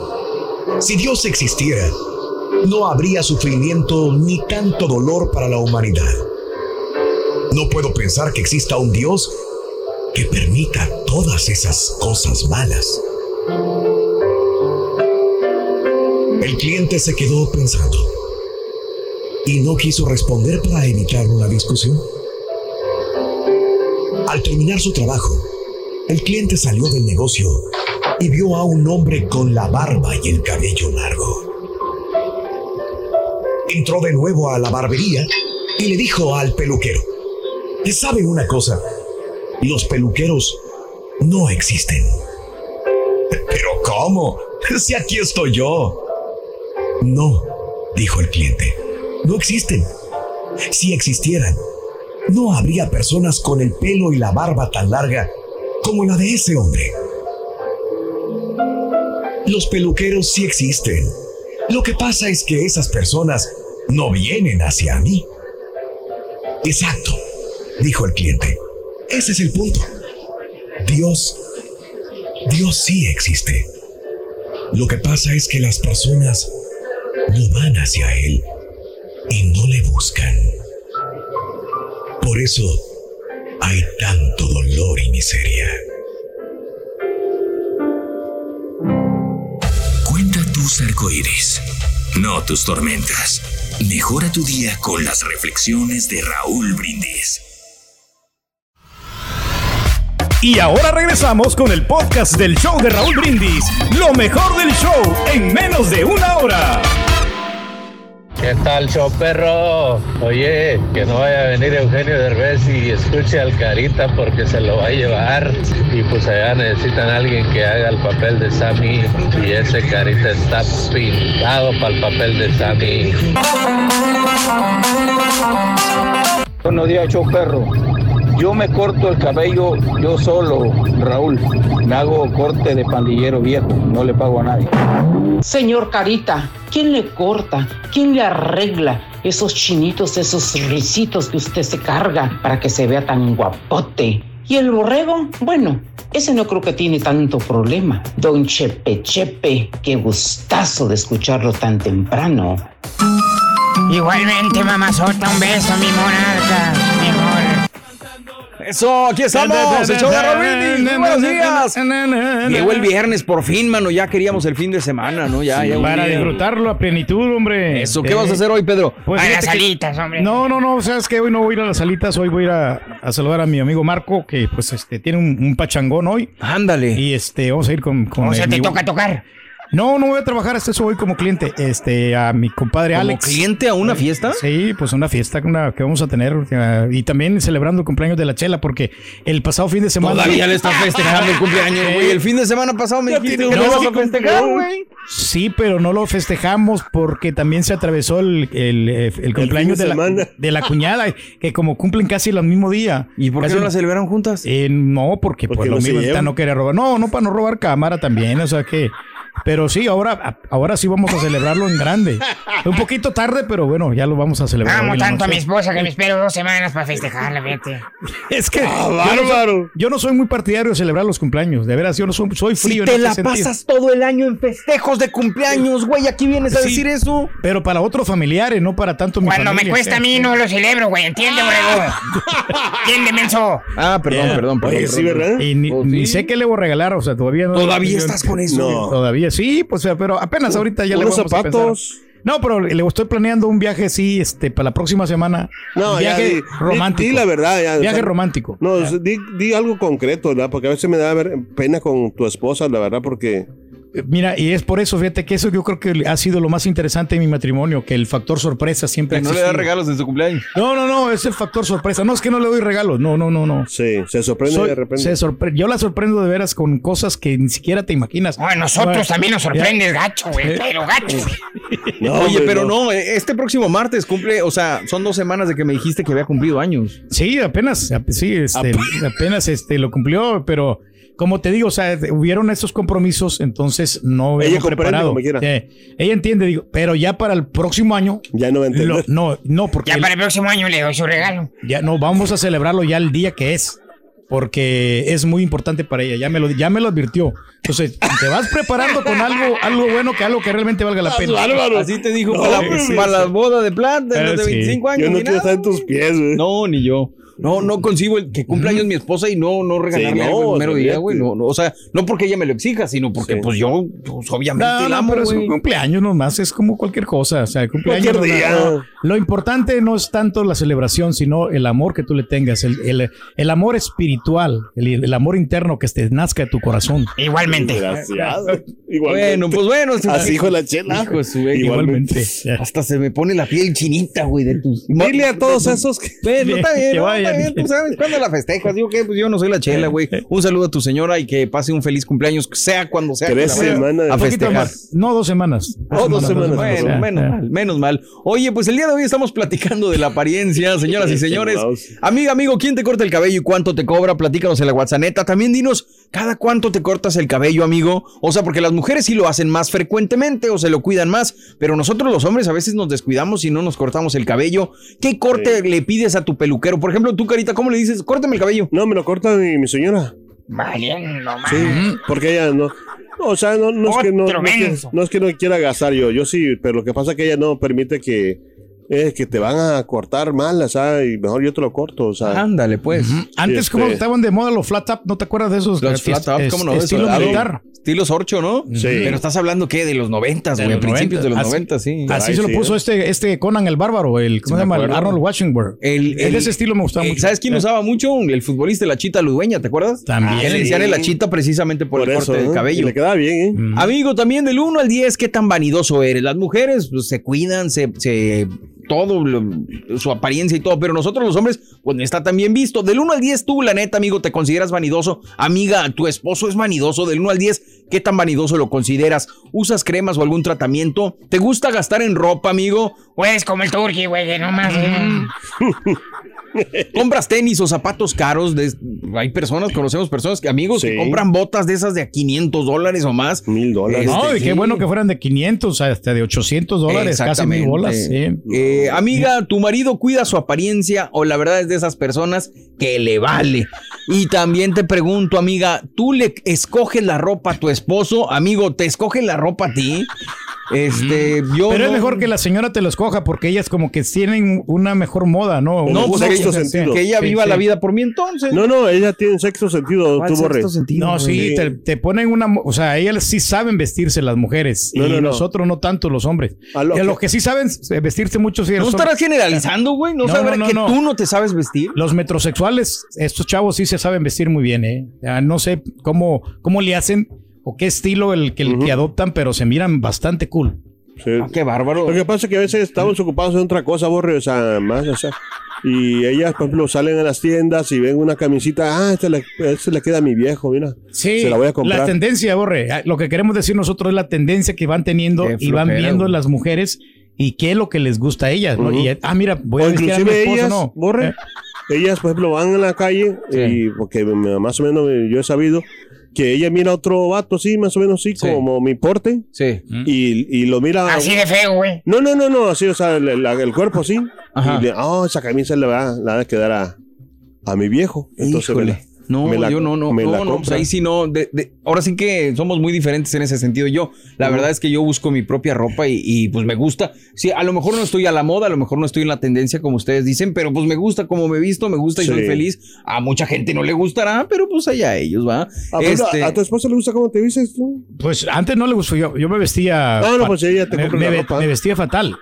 Si Dios existiera, no habría sufrimiento ni tanto dolor para la humanidad. No puedo pensar que exista un Dios que permita todas esas cosas malas. El cliente se quedó pensando y no quiso responder para evitar una discusión. Al terminar su trabajo, el cliente salió del negocio y vio a un hombre con la barba y el cabello largo. Entró de nuevo a la barbería y le dijo al peluquero, que saben una cosa, los peluqueros no existen. Pero ¿cómo? Si aquí estoy yo. No, dijo el cliente, no existen. Si existieran, no habría personas con el pelo y la barba tan larga como la de ese hombre. Los peluqueros sí existen. Lo que pasa es que esas personas no vienen hacia mí. Exacto, dijo el cliente. Ese es el punto. Dios, Dios sí existe. Lo que pasa es que las personas no van hacia Él y no le buscan. Por eso hay tanto dolor y miseria. Cuenta tus arcoíris, no tus tormentas. Mejora tu día con las reflexiones de Raúl Brindis. Y ahora regresamos con el podcast del show de Raúl Brindis. Lo mejor del show en menos de una hora. ¿Qué tal, show perro? Oye, que no vaya a venir Eugenio Derbez y escuche al Carita porque se lo va a llevar. Y pues allá necesitan a alguien que haga el papel de Sammy. Y ese Carita está pintado para el papel de Sammy. Buenos días, show perro. Yo me corto el cabello yo solo, Raúl. Me hago corte de pandillero viejo, no le pago a nadie. Señor Carita, ¿quién le corta? ¿Quién le arregla esos chinitos, esos risitos que usted se carga para que se vea tan guapote? ¿Y el borrego? Bueno, ese no creo que tiene tanto problema. Don Chepe Chepe, qué gustazo de escucharlo tan temprano. Igualmente, mamazota, un beso, mi monarca, mi amor. Eso, aquí estamos, el show de Raúl Brindis. Muy buenos días. Llegó el viernes, por fin, mano. Ya queríamos el fin de semana, ¿no? Ya, ya un Para disfrutarlo a plenitud, hombre. Eso, ¿qué Eh, vas a hacer hoy, Pedro? Pues a las que- alitas, hombre. No, no, no, sabes que hoy no voy a ir a las salitas, hoy voy a ir a, a saludar a mi amigo Marco, que pues este tiene un, un pachangón hoy. Ándale. Y este, vamos a ir con, con O sea, te toca tocar. No, no voy a trabajar, hasta eso voy como cliente, este, a mi compadre ¿Como Alex. cliente a una fiesta? Sí, pues una fiesta una, que vamos a tener eh, y también celebrando el cumpleaños de la Chela porque el pasado fin de semana Todavía le estás festejando el cumpleaños, güey. El fin de semana pasado me dijiste no a que festejar, güey. Sí, pero no lo festejamos porque también se atravesó el, el, eh, el cumpleaños de de, la, de la cuñada, que como cumplen casi el mismo día. ¿Y por qué no la celebraron juntas? Eh, no, porque, Porque pues, lo no mismo, no quería robar. No, no para no robar cámara también, o sea que... Pero sí, ahora, ahora sí vamos a celebrarlo en grande. Un poquito tarde, pero bueno, ya lo vamos a celebrar. Amo tanto a mi esposa que me espero dos semanas para festejarla, fíjate. Es que Ah, yo, no soy, bárbaro. yo no soy muy partidario de celebrar los cumpleaños. De veras, yo no soy, soy Si frío. en te ese la sentido. pasas todo el año en festejos de cumpleaños, güey, aquí vienes a Sí. decir eso. Pero para otros familiares, no para tanto mi Cuando me cuesta a mí no lo celebro, güey. ¿Entiende, borrego? ¿Entiende, menso? Ah, perdón, Yeah. perdón, perdón. Oye, sí. ¿verdad? Y ni, Pues ni sé qué le voy a regalar, o sea, todavía no. ¿Todavía estás con eso? No. Todavía sí, pues, pero apenas ahorita ya le vamos a zapatos. No, pero le estoy planeando un viaje, sí, este, para la próxima semana. No, un viaje di- romántico. Di, la verdad. Ya, Viaje O sea, romántico. No, di, di algo concreto, ¿verdad? Porque a veces me da pena con tu esposa, la verdad, porque Mira, y es por eso, fíjate que eso yo creo que ha sido lo más interesante de mi matrimonio, que el factor sorpresa siempre no le da regalos en su cumpleaños. No, no, no, es el factor sorpresa. No es que no le doy regalos, no, no, no, no. sí, se sorprende Soy- de repente. se sorpre- yo la sorprendo de veras con cosas que ni siquiera te imaginas. A nosotros también nos ya. sorprendes gacho, güey. Eh. Pero gacho. No, Oye, hombre, pero no, eh, este próximo martes cumple, o sea, son dos semanas de que me dijiste que había cumplido años. Sí, apenas, ap- sí, este, apenas este, lo cumplió, pero como te digo, o sea, hubieron estos compromisos, entonces no Ella preparado. como quiera. Sí, ella entiende, digo, pero ya para el próximo año, Ya no va a entender. lo- no, no, porque Ya el- para el próximo año le doy su regalo. ya no, vamos a celebrarlo ya el día que es. Porque es muy importante para ella, ya me lo, ya me lo advirtió. Entonces, te vas preparando con algo, algo bueno que algo que realmente valga la pena. Bárbaro. Así te dijo No, para, para la boda de plata de Eh, de sí. 25 años. Yo no quiero nada. estar en tus pies, güey. No, ni yo. No, no concibo el que cumpla años mi esposa y no, no regalarle Sí, no, algo el mero día, güey. No, no, o sea, no porque ella me lo exija, sino porque Sí. pues yo, pues, obviamente No, la no, amo, pero es un cumpleaños nomás, es como cualquier cosa. O sea, el cumpleaños. Cualquier día. no- lo importante no es tanto la celebración, sino el amor que tú le tengas, el, el- el amor espiritual, el, el amor interno que te nazca de tu corazón. Igualmente. Desgraciado. Bueno, pues bueno. Así dijo la chela. Hijo su- Igualmente. Hasta se me pone la piel chinita, güey, de tus. Dile a todos esos que. Bueno, está bien, Que está bien, tú sabes, ¿cuándo la festejas? Digo que pues yo no soy la chela, güey. Un saludo a tu señora y que pase un feliz cumpleaños, sea cuando sea. que Tres semanas. A festejar. más. No, dos semanas. Oh, dos semanas. Bueno, menos mal, menos mal. Oye, pues el día de hoy estamos platicando de la apariencia, señoras y señores. Amiga, amigo, ¿quién te corta el cabello y cuánto te cobra? Platícanos en la WhatsApp. También dinos, ¿cada cuánto te cortas el cabello, amigo? O sea, porque las mujeres sí lo hacen más frecuentemente o se lo cuidan más, pero nosotros los hombres a veces nos descuidamos y no nos cortamos el cabello. ¿Qué corte le pides a tu peluquero? Por ejemplo, tú, Carita, ¿cómo le dices? Córtame el cabello. No, me lo corta mi, mi señora. Valiendo, Sí, porque ella no. no, o sea, no, no es que no, no, es que, no es que no quiera gastar yo, yo sí, pero lo que pasa es que ella no permite que, eh, que te van a cortar mal, o sea, y mejor yo te lo corto, o sea. Ándale, pues. Antes, Este- como estaban de moda los flat top, ¿no te acuerdas de esos? Los flat tops, es- ¿cómo no? Estilo Eso, militar. Estilo Sorcho, ¿no? Sí. Pero estás hablando, ¿qué? De los noventas, güey, principios de los 90. noventas, sí. Así Ay, se lo sí, puso ¿eh? este, este Conan el Bárbaro, el, ¿cómo Sí, se llama? El. Arnold Washington. El, ese estilo me gustaba eh, mucho. ¿Sabes quién Eh. usaba mucho? El futbolista La Chita Ludueña, ¿te acuerdas? También. Le decían el La Chita precisamente por, por el eso, corte del cabello. le queda bien, ¿eh? Mm. Amigo, también del 1 al 10, ¿qué tan vanidoso eres? Las mujeres pues, se cuidan, se, se- todo, lo- su apariencia y todo, pero nosotros los hombres, pues está también visto. Del 1 al 10, tú, la neta, amigo, ¿te consideras vanidoso? Amiga, ¿tu esposo es vanidoso? Del 1 al 10, ¿qué tan vanidoso lo consideras? ¿Usas cremas o algún tratamiento? ¿Te gusta gastar en ropa, amigo? Pues como el turqui, güey, que nomás. eh. ¿Compras tenis o zapatos caros? De- hay personas, conocemos personas, que amigos que compran botas de esas de a 500 dólares o más. Mil dólares. Este, No, y qué sí. bueno que fueran de 500 hasta de 800 dólares, casi mil bolas. sí. Eh, amiga, ¿tu marido cuida su apariencia o la verdad es de esas personas que le vale? Y también te pregunto, amiga, ¿tú le escoges la ropa a tu esposo? Amigo, ¿te escoge la ropa a ti? Este, yo Pero no- es mejor que la señora te lo escoja porque ellas como que tienen una mejor moda, ¿no? no, pues, sexto que, sentido. que ella viva sí. la vida por mí entonces. No, no, ella tiene un sexto sentido, ¿Cuál tú borre. sexto sentido, No, sí, te, te ponen una... O sea, ellas sí saben vestirse las mujeres No, y no, no. nosotros no tanto los hombres. A lo Y a los que sí saben vestirse mucho, sí, ¿No estarás generalizando, güey? ¿No, No, saber no, no, que no. tú no te sabes vestir? Los metrosexuales, estos chavos sí se saben vestir muy bien, ¿eh? Ya no sé cómo, cómo le hacen o qué estilo el que, el que adoptan, pero se miran bastante cool. Sí. Ah, qué bárbaro. Lo que pasa es que a veces estamos ocupados en otra cosa, borre, o sea, más, o sea. Y ellas, por ejemplo, salen a las tiendas y ven una camisita, ah, esta le, esta le queda a mi viejo, mira. Sí, Se la voy a la comprar. tendencia, Borre. Ah, Lo que queremos decir nosotros es la tendencia que van teniendo Qué y van flojera, viendo güey. las mujeres y qué es lo que les gusta a ellas, ¿no? Ujú. Y, ah, mira, voy o a vestir a mi inclusive esposo, ellas, ¿no? borre, Eh, ellas, por ejemplo, van en la calle y porque más o menos me- yo he sabido que ella mira a otro vato así, más o menos así, Sí. como mi porte, Sí. y, y lo mira... Así de feo, güey. No, no, no, no, así, o sea, el, la- el cuerpo así. Ajá. Y le, oh, esa camisa le va, le va a quedar a, a mi viejo. Entonces, Híjole. No, la- yo no, no, no, no, pues ahí sí no. de- de- ahora sí que somos muy diferentes en ese sentido. Yo, la verdad es que yo busco mi propia ropa y, y, pues me gusta. Sí, a lo mejor no estoy a la moda, a lo mejor no estoy en la tendencia como ustedes dicen, pero pues me gusta como me he visto, me gusta y soy feliz. A mucha gente no le gustará, pero pues allá ellos, ¿va? Ah, Este- ¿A tu esposa le gusta cómo te vistes tú? Pues antes no le gustó, yo, yo me vestía... No, no, fa- pues ella te me, compra me la ve- ropa. me vestía fatal.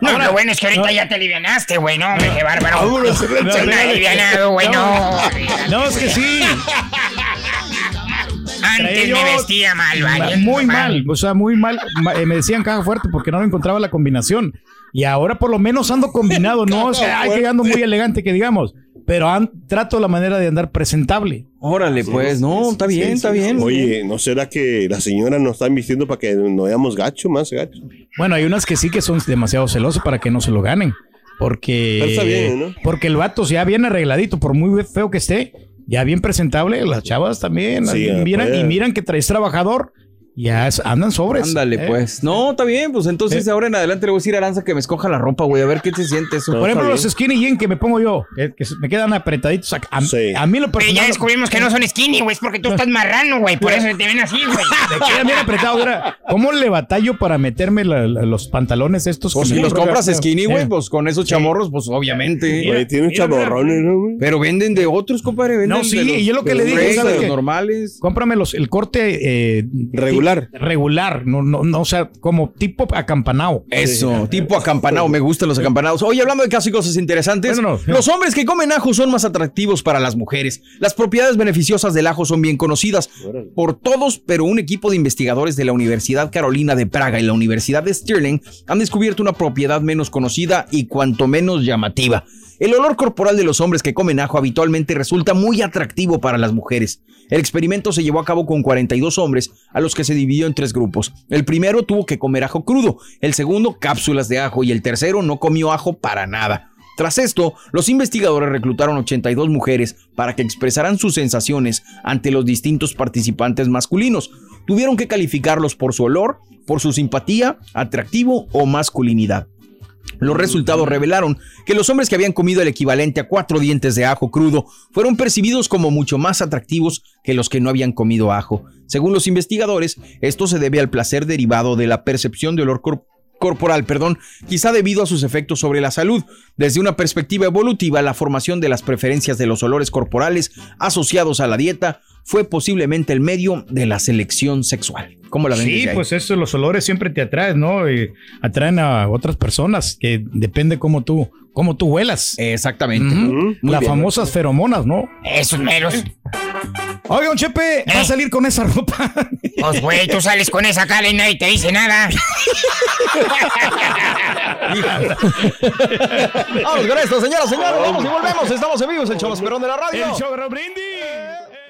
No, lo bueno es que ahorita ya te alivianaste, güey. No, hombre, qué bárbaro. Vámonos, No, no, alivianado, güey, no. No, es que sí. Antes me vestía mal, Ma- ¿vale? Muy mal, o sea, muy mal. Ma- eh, Me decían caja fuerte porque no encontraba la combinación. Y ahora por lo menos ando combinado, no, o sea, ay, que ando muy elegante, que digamos. Pero an- trato la manera de andar presentable. Órale, pues, no, está bien, está bien. Oye, ¿no será que la señora nos está vistiendo para que no veamos gacho, más gacho? Bueno, hay unas que sí que son demasiado celosas para que no se lo ganen. Porque, Pero está bien, ¿no? porque el vato ya bien arregladito, por muy feo que esté, ya bien presentable, las chavas también. Sí, y, miran, pues. y miran que traes trabajador Ya es- andan sobres. Ándale, ¿eh? pues. No, está bien, pues entonces ahora en adelante le voy a decir a Aranza que me escoja la ropa, güey, a ver qué se siente eso. Por ejemplo, los skinny jean que me pongo yo, que, que me quedan apretaditos. A, a- a mí lo Pero ya personal. descubrimos que no son skinny, güey. Es porque tú estás marrano, güey. Por eso te ven así, güey. Me quedan bien apretados. ahora. ¿Cómo le batallo para meterme la- la- los pantalones estos? Pues si los compras skinny, güey, Eh. pues con esos chamorros, pues obviamente. Güey, tiene un chamorrones, ¿no, güey? Pero venden de otros, compadre. Venden No, sí, de los- y yo lo que le los dije, Reyes, ¿sabes de los qué? normales. Cómprame los, el corte eh, Regular. no, no, no, o sea, como tipo acampanado. Eso, tipo acampanado, me gustan los acampanados. Oye, hablando de casi cosas interesantes, Bueno, no. los hombres que comen ajo son más atractivos para las mujeres. Las propiedades beneficiosas del ajo son bien conocidas por todos, pero un equipo de investigadores de la Universidad Carolina de Praga y la Universidad de Stirling han descubierto una propiedad menos conocida y cuanto menos llamativa. El olor corporal de los hombres que comen ajo habitualmente resulta muy atractivo para las mujeres. El experimento se llevó a cabo con 42 hombres, a los que se dividió en tres grupos. El primero tuvo que comer ajo crudo, el segundo cápsulas de ajo y el tercero no comió ajo para nada. Tras esto, los investigadores reclutaron 82 mujeres para que expresaran sus sensaciones ante los distintos participantes masculinos. Tuvieron que calificarlos por su olor, por su simpatía, atractivo o masculinidad. Los resultados revelaron que los hombres que habían comido el equivalente a cuatro dientes de ajo crudo fueron percibidos como mucho más atractivos que los que no habían comido ajo. Según los investigadores, esto se debe al placer derivado de la percepción de olor corporal corporal, perdón, quizá debido a sus efectos sobre la salud. Desde una perspectiva evolutiva, la formación de las preferencias de los olores corporales asociados a la dieta fue posiblemente el medio de la selección sexual. ¿Cómo la ven Sí, pues eso, los olores siempre te atraen, ¿no? Y atraen a otras personas, que depende cómo tú, cómo tú huelas. Exactamente. Las bien. famosas feromonas, ¿no? Esos meros. Oiga, don Chepe, va a salir con esa ropa. Pues, güey, tú sales con esa cara y nadie te dice nada. Vamos con esto, señoras, señores. Vamos y volvemos. Estamos en vivo. Es el show de la radio. El show Brindis.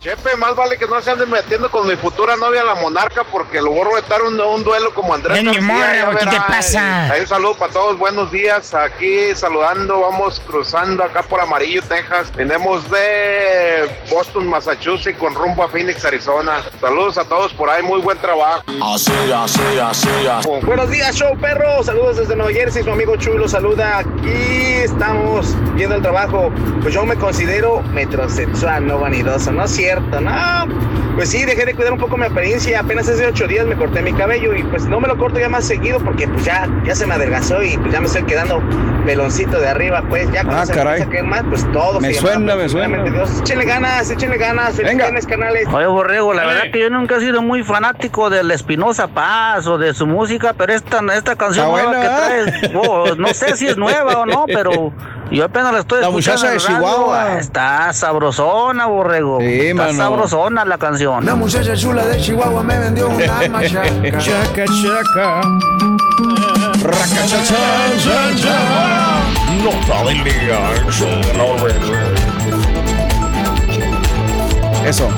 Chepe, más vale que no se anden metiendo con mi futura novia, la monarca, porque lo voy a retar un, un duelo como Andrés Ven, mi ya ¿qué te pasa? Ahí un saludo para todos, buenos días. Aquí saludando, vamos cruzando acá por Amarillo, Texas. Venimos de Boston, Massachusetts, con rumbo a Phoenix, Arizona. Saludos a todos por ahí, muy buen trabajo. Así, así, así, así. Buenos días, show perro. Saludos desde Nueva Jersey. Su amigo Chuy lo saluda. Aquí estamos viendo el trabajo. Pues yo me considero metrosexual, no vanidoso. No es cierto, no. Pues sí, dejé de cuidar un poco mi apariencia. Apenas hace ocho días me corté mi cabello y pues no me lo corto ya más seguido porque pues ya, ya se me adelgazó y pues ya me estoy quedando peloncito de arriba. Pues ya cuando Ah, se caray. a más, pues todo. Me se suena, me suena. primeramente Dios. Échenle ganas, échenle ganas. Felicidades, canales. Oye, Borrego, la verdad que yo nunca he sido muy fanático del Espinosa Paz o de su música, pero esta, esta canción nueva buena, que traes, oh, no sé si es nueva o no, pero yo apenas la estoy La escuchando. muchacha en de. Chihuahua. Está sabrosona, Borrego. Mano. sabrosona la canción. La muchacha chula de Chihuahua me vendió una machaca. Chaca, chaca. Nota del día. el show de Raúl Brindis. Eso.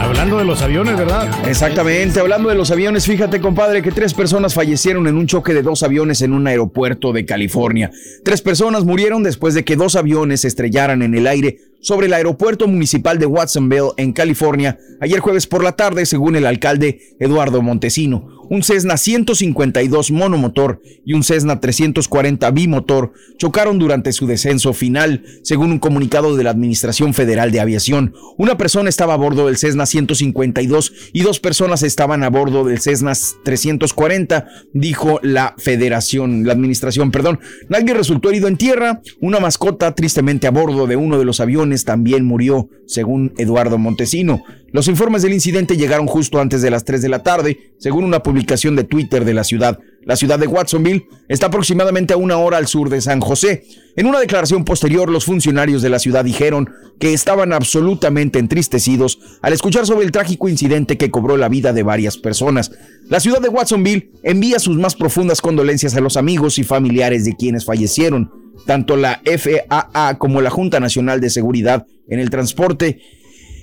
Hablando de los aviones, ¿verdad? Exactamente, hablando de los aviones, fíjate compadre que tres personas fallecieron en un choque de dos aviones en un aeropuerto de California. Tres personas murieron después de que dos aviones se estrellaran en el aire sobre el aeropuerto municipal de Watsonville, en California, ayer jueves por la tarde, según el alcalde Eduardo Montesino. Un Cessna 152 monomotor y un Cessna 340 bimotor chocaron durante su descenso final, según un comunicado de la Administración Federal de Aviación. Una persona estaba a bordo del Cessna 152 y dos personas estaban a bordo del Cessna 340, dijo la Federación, la Administración, perdón. Nadie resultó herido en tierra. Una mascota tristemente a bordo de uno de los aviones también murió, según Eduardo Montesino. Los informes del incidente llegaron justo antes de las 3 de la tarde, según una publicación de Twitter de la ciudad. La ciudad de Watsonville está aproximadamente a una hora al sur de San José. En una declaración posterior, los funcionarios de la ciudad dijeron que estaban absolutamente entristecidos al escuchar sobre el trágico incidente que cobró la vida de varias personas. La ciudad de Watsonville envía sus más profundas condolencias a los amigos y familiares de quienes fallecieron. Tanto la FAA como la Junta Nacional de Seguridad en el Transporte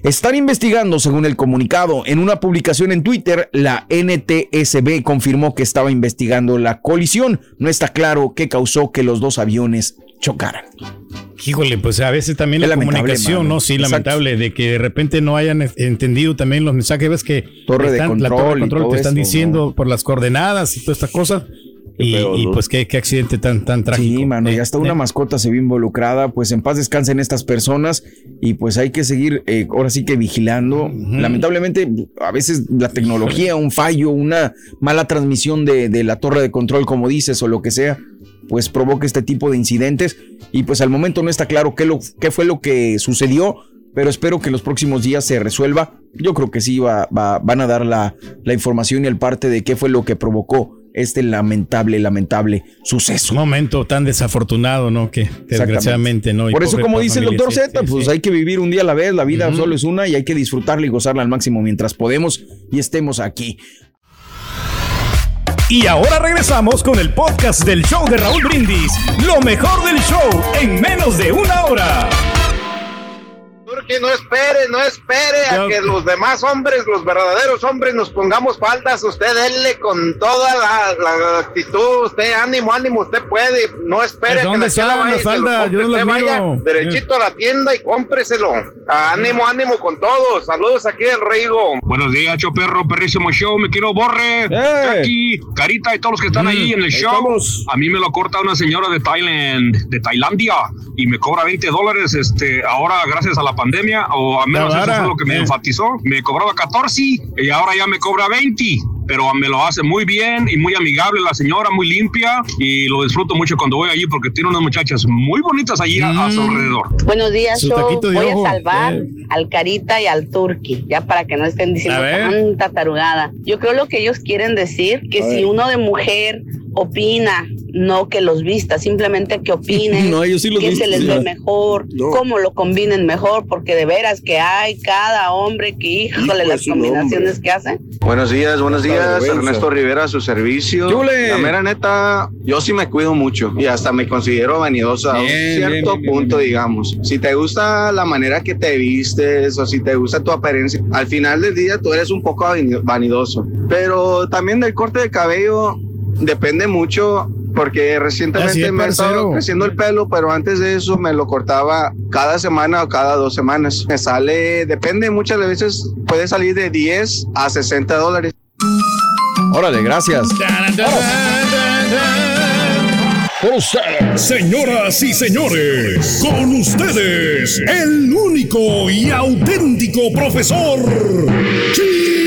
Están investigando, según el comunicado. En una publicación en Twitter, la NTSB confirmó que estaba investigando la colisión. No está claro qué causó que los dos aviones chocaran. Híjole, pues a veces también la comunicación, mano. ¿no? Sí, Exacto. lamentable, de que de repente no hayan entendido también los mensajes, ves que Torre de están- la torre de control te están diciendo por las coordenadas y todas estas cosas. Y, feo, y ¿no? pues qué, qué accidente tan, tan trágico. Sí, mano, y Eh, hasta una eh, mascota se vio involucrada. Pues en paz descansen estas personas y pues hay que seguir eh, ahora sí que vigilando. Lamentablemente, a veces la tecnología, un fallo, una mala transmisión de, de la torre de control, como dices, o lo que sea, pues provoca este tipo de incidentes. Y pues al momento no está claro qué, lo, qué fue lo que sucedió. Pero espero que los próximos días se resuelva. Yo creo que sí va, va- van a dar la, la información y el parte de qué fue lo que provocó este lamentable, lamentable suceso. Un momento tan desafortunado, ¿no? Que desgraciadamente, ¿no? Y Por eso, como dice el doctor Z, sí, pues sí. hay que vivir un día a la vez, la vida solo es una y hay que disfrutarla y gozarla al máximo mientras podemos y estemos aquí. Y ahora regresamos con el podcast del show de Raúl Brindis. Lo mejor del show en menos de una hora. Turki, no espere, no espere a que los demás hombres, los verdaderos hombres, nos pongamos faldas. Usted denle con toda la, la actitud. Usted, ánimo, ánimo, usted puede. No espere a que ¿Dónde la vaya las y se lo faldas? Yo no las Usted vaya derechito a la tienda y cómpreselo. Ánimo, ánimo con todos. Saludos aquí del Rigo. Buenos días, yo perro, perrísimo show. Me quiero borre. Aquí, Carita y todos los que están ahí en el ahí show. estamos. A mí me lo corta una señora de Thailand, de Tailandia, y me cobra 20 dólares. Este, ahora, gracias a la pandemia, o a menos eso fue lo que me Eh. enfatizó. Me cobraba 14 y ahora ya me cobra 20. Pero me lo hace muy bien y muy amigable la señora, muy limpia. Y lo disfruto mucho cuando voy allí porque tiene unas muchachas muy bonitas allí a- a, su Mm. alrededor. Buenos días, Su show. taquito de Voy ojo. a salvar Eh. al Carita y al Turqui, ya para que no estén diciendo tanta tarugada. Yo creo lo que ellos quieren decir, que A si ver. uno de mujer opina, no que los vista, simplemente que opinen, No, ellos sí los que se les ve mejor, No. cómo lo combinen mejor, porque de veras que hay cada hombre que, híjole, las combinaciones que hacen. Buenos días, buenos días. Ernesto Rivera a su servicio. ¿Qué huele? La mera neta, yo sí me cuido mucho y hasta me considero vanidoso a un cierto bien, bien, punto, bien. digamos. Si te gusta la manera que te vistes o si te gusta tu apariencia, al final del día tú eres un poco vani- vanidoso. Pero también del corte de cabello depende mucho. Porque recientemente es, me ha estado creciendo el pelo, pero antes de eso me lo cortaba cada semana o cada dos semanas. Me sale, depende, muchas veces puede salir de 10 a 60 dólares. Órale, gracias. Por usted. Señoras y señores, con ustedes, el único y auténtico profesor. ¡Gao!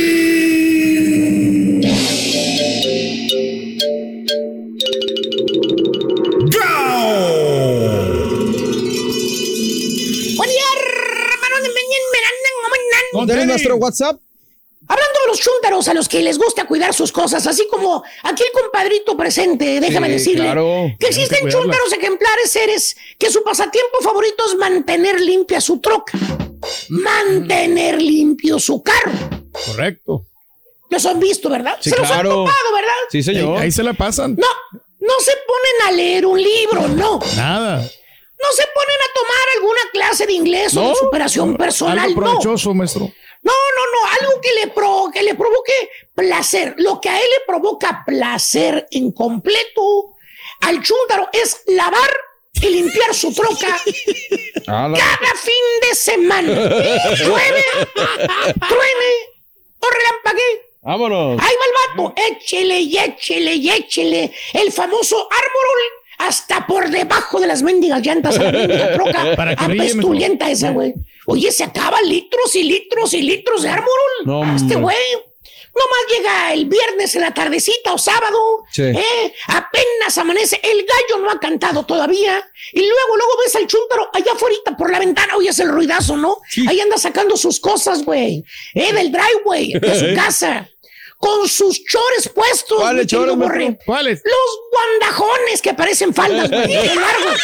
¿Dónde es nuestro WhatsApp? Hablando de los chúntaros a los que les gusta cuidar sus cosas, así como aquí el compadrito presente, déjame Sí, decirle claro. que existen que chúntaros ejemplares seres que su pasatiempo favorito es mantener limpia su troca, mantener limpio su carro. Correcto. Los han visto, ¿verdad? Sí, Se los han claro. topado, ¿verdad? Sí, Ahí, señor. ahí se la pasan. No, no se ponen a leer un libro, no. Nada. No se ponen a tomar alguna clase de inglés o No. de superación personal, Algo no. provechoso, maestro. No, no, no, algo que le, pro- que le provoque placer. Lo que a él le provoca placer en completo al chúntaro es lavar y limpiar su troca cada fin de semana. Truene, truene o relampaguee. Vámonos. Ahí va el vato, échele y échele y échele el famoso árbol hasta por debajo de las mendigas llantas a la mendiga troca Para apestulenta esa, güey. Oye, se acaba litros y litros y litros de árbol. No, este güey. Nomás llega el viernes en la tardecita o sábado. Sí. ¿eh? Apenas amanece. El gallo no ha cantado todavía. Y luego, luego ves al chúntaro allá afuera por la ventana. Oyes el ruidazo, ¿no? Ahí anda sacando sus cosas, güey. ¿Eh? Del driveway de su casa. Con sus chores puestos. ¿Cuáles chores? ¿Cuáles? Los guandajones que parecen faldas, güey. largos.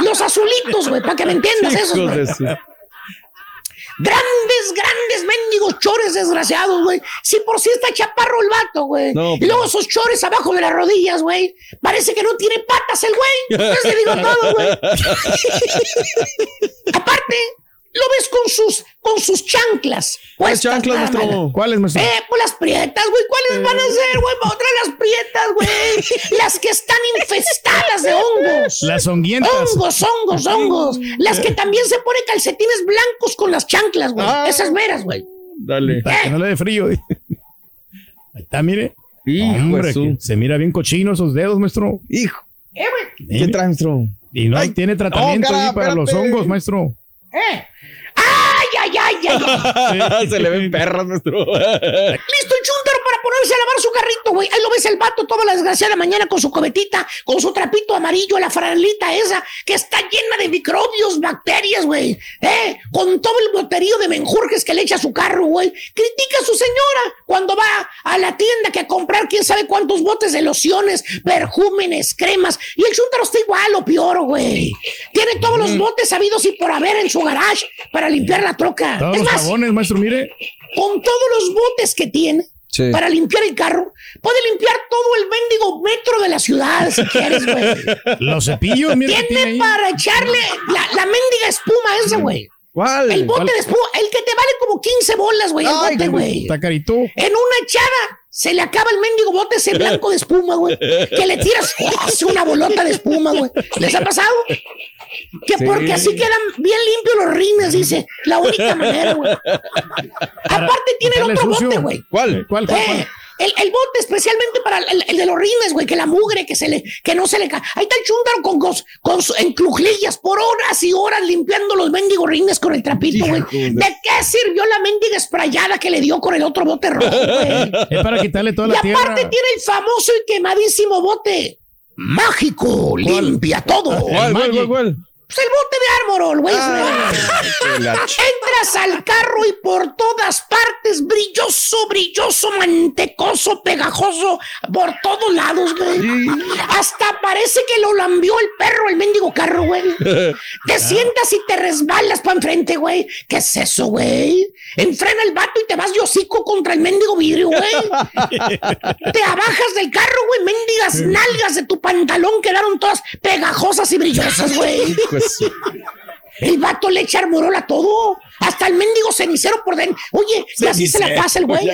Los azulitos, güey, para que me entiendas su- Grandes, grandes mendigos chores desgraciados, güey. Si por si está chaparro el vato, güey. No, y luego esos chores abajo de las rodillas, güey. Parece que no tiene patas el güey. Entonces te digo todo, güey. Aparte, lo ves con sus, con sus chanclas. ¿Cuáles chanclas, maestro? ¿Cuáles, maestro? Eh, pues las prietas, güey. ¿Cuáles van a ser, güey? Otra las prietas, güey. Las que están infestadas de hongos. Las honguientas. Hongos, hongos, hongos. Las que también se ponen calcetines blancos con las chanclas, güey. Ah. Esas meras, güey. Dale. Para que no le dé frío. Ahí está, mire. Hijo Hombre, que se mira bien cochino esos dedos, maestro. Hijo. Eh, güey. ¿Qué trae, maestro? Y no tiene tratamiento cara, ahí para los hongos, maestro. Eh. ¡Ay, ay, ay, ay! ay. Se le ven perras, maestro. Listo a lavar su carrito, güey. Ahí lo ves el vato toda la desgraciada mañana con su cobetita, con su trapito amarillo, la franelita esa, que está llena de microbios, bacterias, güey. ¿Eh? Con todo el boterío de menjurjes que le echa a su carro, güey. Critica a su señora cuando va a la tienda que a comprar quién sabe cuántos botes de lociones, perjúmenes, cremas. Y el chúntaro está igual o peor, güey. Tiene todos los botes sabidos y por haber en su garage para limpiar la troca. Todos es los más, jabones, maestro, mire. con todos los botes que tiene Sí. para limpiar el carro, puede limpiar todo el mendigo metro de la ciudad si quieres, güey. Los cepillos, que tiene para echarle la, la mendiga espuma esa, güey. ¿Cuál? El bote ¿Cuál? de espuma, el que te vale como 15 bolas, güey, el bote, güey. Está carito. En una echada se le acaba el mendigo bote ese blanco de espuma, güey. Que le tiras hace una bolota de espuma, güey. ¿Les ha pasado? Que Sí. porque así quedan bien limpios los rines, dice. La única manera, güey. Aparte tiene el otro sucio. bote, güey. ¿Cuál? ¿Cuál, cuál, Eh, cuál? El, el bote especialmente para el, el de los rines, güey, que la mugre, que se le, que no se le cae. Ahí está el chúndaro con, con, en clujillas por horas y horas limpiando los mendigos rines con el trapito, güey. De- ¿De qué sirvió la mendiga esprayada que le dio con el otro bote rojo, güey? Es para quitarle toda Y la aparte tierra. tiene el famoso y quemadísimo bote. Mágico, limpia todo. ¿Cuál, cuál, cuál, cuál? Pues el bote de Armorol, güey. Entras al carro y por todas partes, brilloso, brilloso, mantecoso, pegajoso, por todos lados, güey. Hasta parece que lo lambió el perro, el mendigo carro, güey. Te sientas y te resbalas para enfrente, güey. ¿Qué es eso, güey? Enfrena el vato y te vas de hocico contra el mendigo vidrio, güey. Te abajas del carro, güey. Mendigas nalgas de tu pantalón quedaron todas pegajosas y brillosas, güey. Pues, El vato le echa armorol a todo. Hasta el mendigo cenicero por dentro. Oye, y así se la pasa el güey.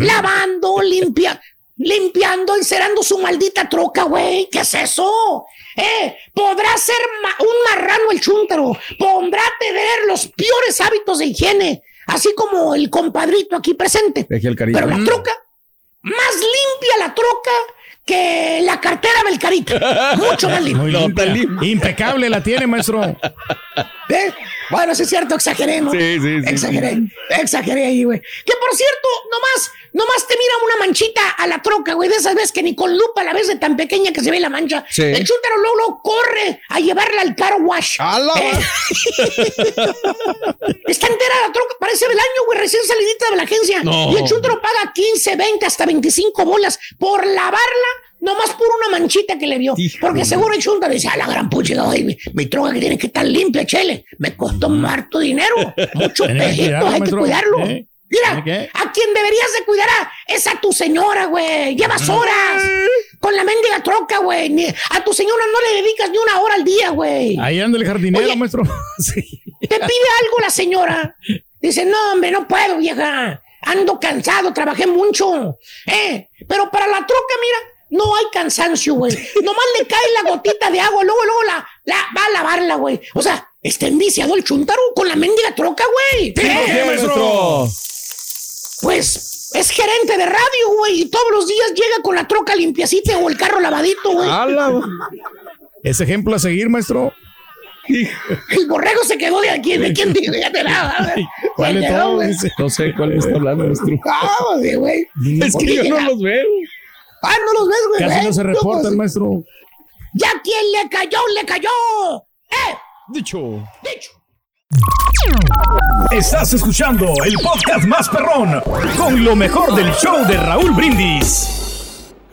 Lavando, limpia, limpiando, encerando su maldita troca, güey. ¿Qué es eso? Eh, podrá ser ma- un marrano el chúntaro. Podrá tener los peores hábitos de higiene. Así como el compadrito aquí presente. Deje el cariño. Pero la troca, más limpia la troca que la cartera del carita. Mucho más limpia. Impecable la tiene, maestro. ¿Eh? Bueno, sí es cierto, exageré, ¿no? Sí, sí, sí. Exageré, exageré ahí, güey. Que por cierto, nomás, nomás te mira una manchita a la troca, güey, de esas veces que ni con lupa la ves de tan pequeña que se ve la mancha. Sí. El chúntaro luego, luego corre a llevarla al car wash. ¡A la Eh. Está entera la troca, parece del año, güey, recién salidita de la agencia. No. Y el chúntaro paga 15, 20, hasta 25 bolas por lavarla. Nomás por una manchita que le vio. Porque seguro el chúntaro dice, a la gran pucha, mi, mi troca que tiene que estar limpia, chele. Me costó harto dinero. Mucho Tiene que pejito, cuidarlo, hay que cuidarlo. ¿Eh? Mira, a quien deberías de cuidar a- es a tu señora, güey. Llevas horas con la mendiga troca, güey. A tu señora no le dedicas ni una hora al día, güey. Ahí anda el jardinero, Oye. maestro. Sí. Te pide algo la señora. Dice, no, hombre, no puedo, vieja. Ando cansado, trabajé mucho. Eh, pero para la troca, mira, no hay cansancio, güey. Nomás le cae la gotita de agua, luego, luego la, la va a lavarla, güey. O sea, está enviciado el chuntaro con la mendiga troca, güey. ¿Por qué, maestro? Pues es gerente de radio, güey, y todos los días llega con la troca limpiacita o el carro lavadito, güey. ¡Hala! Ese ejemplo a seguir, maestro. El borrego se quedó de aquí, de quién dice, ya te nada. ¿Cuál güey. Dice. No sé cuál está hablando, maestro. Ah, güey. Es que yo no los veo. Ah, no los ves, güey. Casi ¿eh? no se Yo, reporta pues, el maestro. Ya quien le cayó, le cayó. ¡Eh! Dicho. Dicho. Estás escuchando el podcast más perrón con lo mejor del show de Raúl Brindis.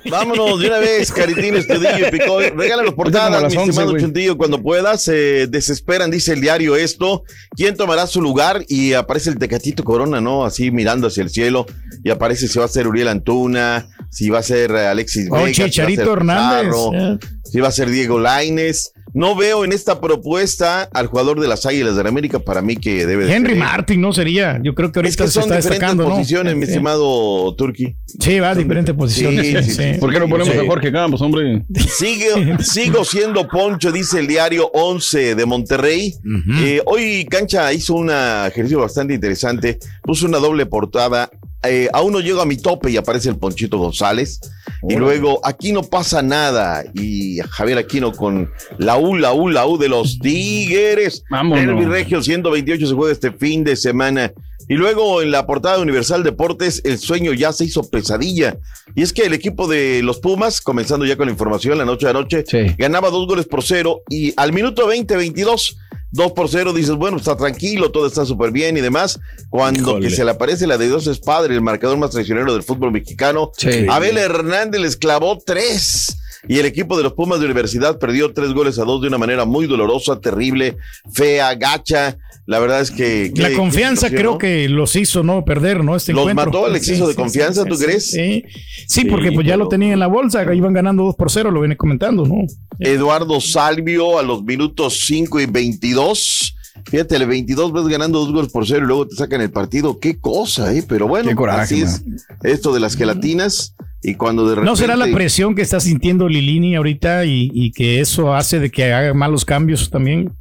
Vámonos de una vez, Caritín, Estudillo y Pico. Regálanos portadas, mi 11, estimado. Chuntillo, cuando puedas. Se desesperan, dice el diario esto. ¿Quién tomará su lugar? Y aparece el Tecatito Corona, ¿no? Así mirando hacia el cielo. Y aparece si va a ser Uriel Antuna, si va a ser eh, Alexis Oh, Vega, si va a Chicharito ser Hernández. Eh. si va a ser Diego Laines. No veo en esta propuesta al jugador de las Águilas de la América para mí que debe de Henry ser. Martin no sería. Yo creo que Es ahorita que se son está diferentes destacando, ¿no? posiciones, mi estimado Turki. Sí, va a diferentes posiciones. Sí, sí, sí. ¿Por qué no ponemos Sí. a Jorge Campos, hombre? Sigue, sigo siendo Poncho, dice el diario 11 de Monterrey. Eh, hoy Cancha hizo un ejercicio bastante interesante. Puso una doble portada. Eh, aún no llego a mi tope y aparece el Ponchito González. Y luego, aquí no pasa nada. Y Javier Aquino con la U, la U, la U de los Tigres. Vámonos. Derby Regio 128 se juega este fin de semana. Y luego en la portada de Universal Deportes, el sueño ya se hizo pesadilla. Y es que el equipo de los Pumas, comenzando ya con la información la noche de anoche, ganaba dos goles por cero y al minuto 20, 22, dos por cero, dices, bueno, está tranquilo, todo está súper bien y demás. Cuando que se le aparece la de Dios es padre, el marcador más traicionero del fútbol mexicano, Sí. Abel Hernández les clavó tres. Y el equipo de los Pumas de Universidad perdió tres goles a dos de una manera muy dolorosa, terrible, fea, gacha. La verdad es que. La confianza creo ¿no? que los hizo no perder, ¿no? Este Los encuentro. mató el exceso de confianza, ¿tú crees? Sí, Sí, porque pues ya lo tenían en la bolsa, iban ganando 2 por 0, lo viene comentando, ¿no? Eduardo Salvio a los minutos 5 y 22. Fíjate, el 22 ves ganando dos goles por cero y luego te sacan el partido. Qué cosa, ¿eh? Pero bueno, Qué coraje, así es esto de las gelatinas. Y cuando de repente. ¿No será la presión que está sintiendo Lilini ahorita y, y que eso hace de que haga malos cambios también?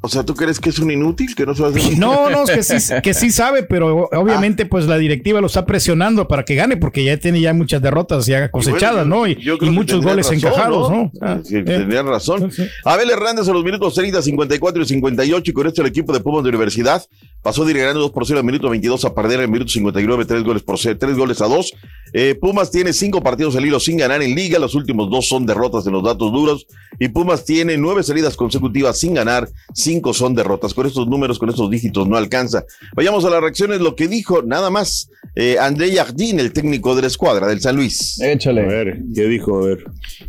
O sea, ¿tú crees que es un inútil? Que no hacer- No, no, es que sí, que sí sabe, pero obviamente pues la directiva lo está presionando para que gane porque ya tiene ya muchas derrotas ya cosechadas, bueno, ¿no? Y, yo y creo que muchos goles razón, encajados, ¿no? Sí, Ah, sí, eh. tendrían razón. Abel Hernández a los minutos 30, 54 y 58 y con esto el equipo de Pumas de Universidad pasó de ir ganando 2 por 0 al minuto 22 a perder al minuto 59, 3 goles por 0, 3 goles a 2. Eh, Pumas tiene 5 partidos al hilo sin ganar en liga, los últimos dos son derrotas en los datos duros y Pumas tiene 9 salidas consecutivas sin ganar, 5 son derrotas. Con estos números, con estos dígitos no alcanza. Vayamos a las reacciones, lo que dijo nada más eh, André Jardín, el técnico de la escuadra del San Luis. Échale. A ver, ¿qué dijo? A ver.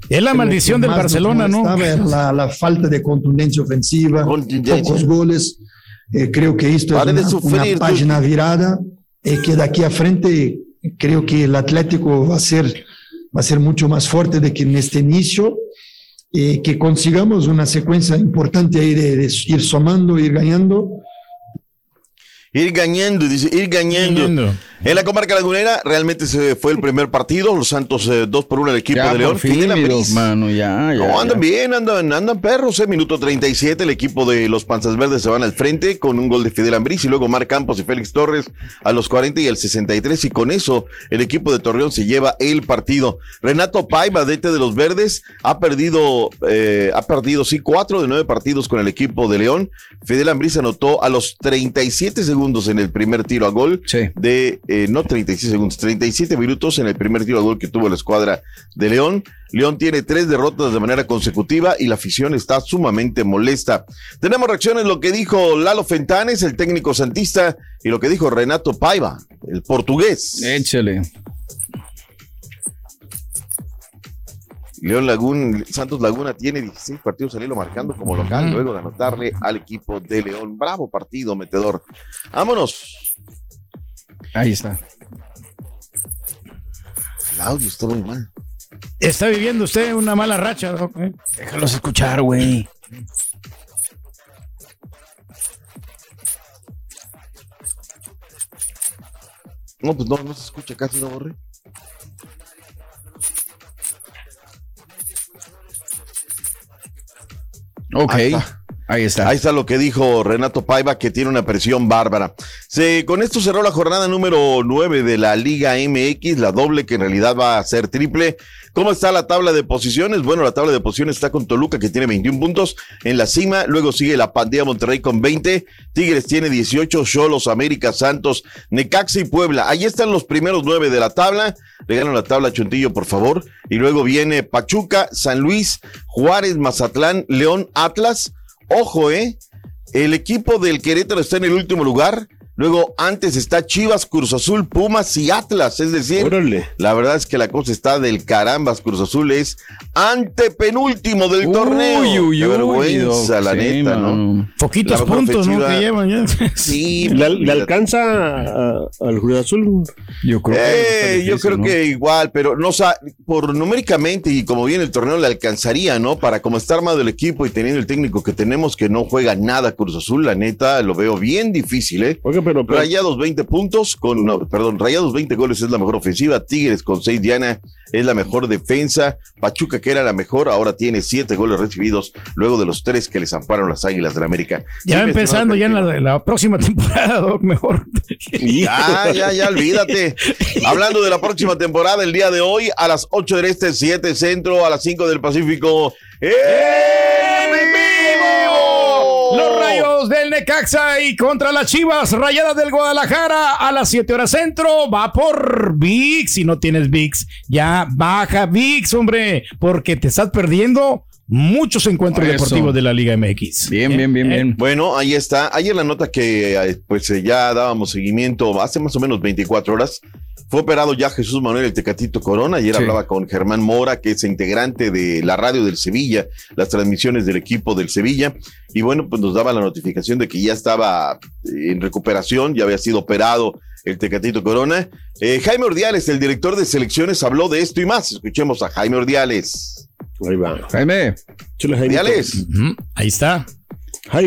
Es la maldición del Barcelona, ¿no? la, la falta de contundencia ofensiva, Contingencia. pocos goles. Eh, creo que esto Pare es una, una página virada y que de aquí a frente creo que el Atlético va a ser, va a ser mucho más fuerte de que en este inicio. Y que consigamos una secuencia importante ahí de, de ir sumando, ir ganando. Ir ganando, dice, ir ganando. En la comarca lagunera realmente se fue el primer partido, los Santos 2 por 1 al equipo Ya, de León. fin, dos, mano, ya, ya, No, andan bien, andan, andan perros, eh. Minuto 37, el equipo de los Panzas Verdes se van al frente con un gol de Fidel Ambriz y luego Mar Campos y Félix Torres a los 40 y el 63 y con eso el equipo de Torreón se lleva el partido. Renato Paiva, DT de los Verdes, ha perdido, eh, ha perdido, sí, cuatro de nueve partidos con el equipo de León. Fidel Ambriz anotó a los 37 segundos en el primer tiro a gol de, eh, no 36 segundos, 37 minutos en el primer tiro a gol que tuvo la escuadra de León. León tiene tres derrotas de manera consecutiva y la afición está sumamente molesta. Tenemos reacciones lo que dijo Lalo Fentanes, el técnico santista, y lo que dijo Renato Paiva, el portugués. Échale. León Laguna, Santos Laguna tiene 16 partidos al hilo marcando como local, luego de anotarle al equipo de León. Bravo partido, metedor. Vámonos. Ahí está. El audio está muy mal. Está viviendo usted una mala racha, ¿no? ¿Eh? Déjalos escuchar, güey. No, pues no, no se escucha casi, no, Borre. Ok. Ahí está. Ahí está. Ahí está lo que dijo Renato Paiva, que tiene una presión bárbara. Se, con esto cerró la jornada número 9 de la Liga MX, la doble que en realidad va a ser triple. ¿Cómo está la tabla de posiciones? Bueno, la tabla de posiciones está con Toluca, que tiene 21 puntos en la cima. Luego sigue la Pandilla Monterrey con 20. Tigres tiene 18. Cholos, América, Santos, Necaxa y Puebla. Ahí están los primeros nueve de la tabla. Regalan la tabla, Chuntillo, por favor. Y luego viene Pachuca, San Luis, Juárez, Mazatlán, León, Atlas. Ojo, ¿eh? El equipo del Querétaro está en el último lugar. Luego, antes está Chivas, Cruz Azul, Pumas y Atlas. Es decir, la verdad es que la cosa está del carambas. Cruz Azul es antepenúltimo del Uy, torneo. uy, Qué uy, vergüenza, la sí, neta, ¿no? Poquitos puntos, ¿no? Que llevan ya. Sí, ¿Le, alcanza al Cruz Azul? Yo creo Eh, yo creo que igual, pero no sa- por numéricamente y como viene el torneo le alcanzaría, ¿no? Para como está armado el equipo y teniendo el técnico que tenemos que no juega nada Cruz Azul, la neta lo veo bien difícil, ¿eh? Oiga, pero- Rayados 20 puntos con no, perdón, Rayados 20 goles es la mejor ofensiva, Tigres con 6 Diana es la mejor defensa, Pachuca que era la mejor ahora tiene 7 goles recibidos luego de los 3 que les ampararon las Águilas del América. Ya Sí, empezando ya en la, la próxima temporada, Doc, mejor. Ya, ya, ya, olvídate. Hablando de la próxima temporada, el día de hoy, a las 8 del Este, 7 Centro, a las 5 del Pacífico. Los del Necaxa y contra las Chivas Rayadas del Guadalajara a las 7 horas centro. Va por VIX. Si no tienes VIX, ya baja VIX, hombre, porque te estás perdiendo muchos encuentros Eso. deportivos de la Liga MX. Bien, bien, bien, bien. Bueno, ahí está. Ayer la nota que eh, pues eh, ya dábamos seguimiento hace más o menos 24 horas. Fue operado ya Jesús Manuel el Tecatito Corona. Ayer Sí. hablaba con Germán Mora, que es integrante de la radio del Sevilla, las transmisiones del equipo del Sevilla. Y bueno, pues nos daba la notificación de que ya estaba en recuperación, ya había sido operado el Tecatito Corona. Eh, Jaime Ordiales, el director de selecciones, habló de esto y más. Escuchemos a Jaime Ordiales. Ahí va. Jaime. Ordiales. Ahí está.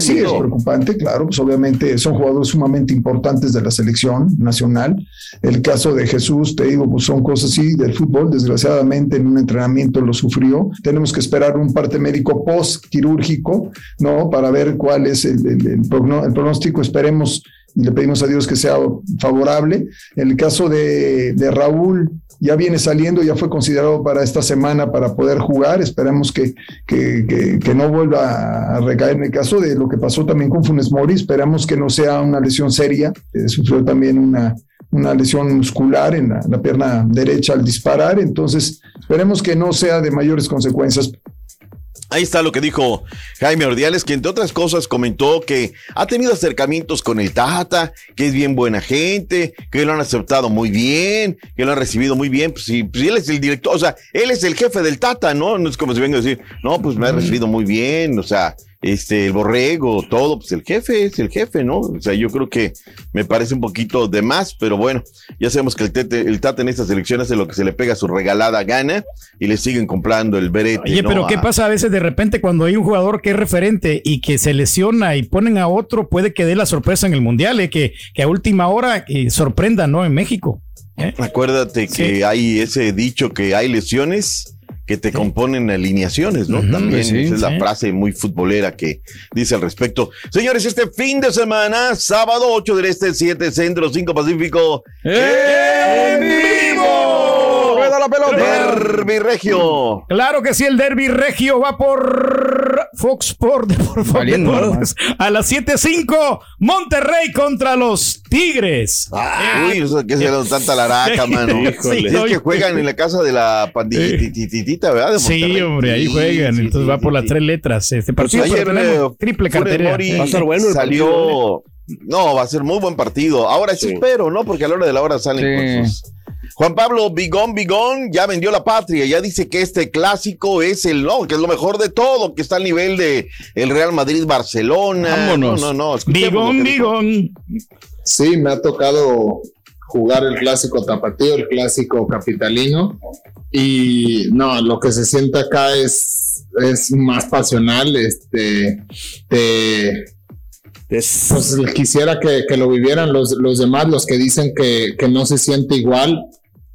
Sí, es preocupante, claro, pues obviamente son jugadores sumamente importantes de la selección nacional. El caso de Jesús, te digo, pues son cosas así del fútbol, desgraciadamente en un entrenamiento lo sufrió. Tenemos que esperar un parte médico post quirúrgico, ¿no? Para ver cuál es el, el- el el pronóstico, esperemos le pedimos a Dios que sea favorable. En el caso de, de Raúl, ya viene saliendo, ya fue considerado para esta semana para poder jugar. Esperemos que, que, que- que no vuelva a recaer. En el caso de lo que pasó también con Funes Mori, esperamos que no sea una lesión seria. Eh, sufrió también una, una lesión muscular en la, la pierna derecha al disparar. Entonces, esperemos que no sea de mayores consecuencias. Ahí está lo que dijo Jaime Ordiales, que entre otras cosas comentó que ha tenido acercamientos con el Tata, que es bien buena gente, que lo han aceptado muy bien, que lo han recibido muy bien. Pues sí, pues él es el director, o sea, él es el jefe del Tata, ¿no? No es como si venga a decir, no, pues me ha recibido muy bien, o sea, este, el borrego, todo, pues el jefe es el jefe, ¿no? O sea, yo creo que me parece un poquito de más, pero bueno, ya sabemos que el, tete- el Tata en estas elecciones hace lo que se le pega a su regalada gana y le siguen comprando el berete. Oye, ¿no? pero ¿qué a- pasa a veces de repente cuando hay un jugador que es referente y que se lesiona y ponen a otro, puede que dé la sorpresa en el mundial, eh, que, que a última hora eh, sorprenda, ¿no? En México. Acuérdate que hay ese dicho que hay lesiones que te componen alineaciones, ¿no? También sí, esa es la frase muy futbolera que dice al respecto. Señores, este fin de semana, sábado 8 del Este, 7 Centro, 5 Pacífico. ¡Rueda la pelota! Derby Regio. Claro que sí, el derby regio va por Fox Sport, por Fox Deportes. A las 7.5, Monterrey contra los Tigres. Uy, eso que se le tanta laraca, mano. Híjole. es que juegan en la casa de la pandillititita, ¿verdad? De Sí, hombre, ahí juegan. sí, Entonces sí, va sí, por las sí. tres letras. Este Pues partido ayer eh, triple cartera. Va a estar bueno el salió. partido, No, va a ser muy buen partido. Ahora sí, Sí. espero, ¿no? Porque a la hora de la hora salen Sí. con sus. Juan Pablo Bigón Bigón ya vendió la patria, ya dice que este clásico es el no, que es lo mejor de todo, que está al nivel de el Real Madrid Barcelona. Vámonos. No, no, no. Bigón, bigón. Sí, me ha tocado jugar el clásico tapatío, el clásico capitalino. Y no, lo que se siente acá es, es más pasional. Este, te- pues quisiera que, que lo vivieran los, los demás, los que dicen que, que no se siente igual.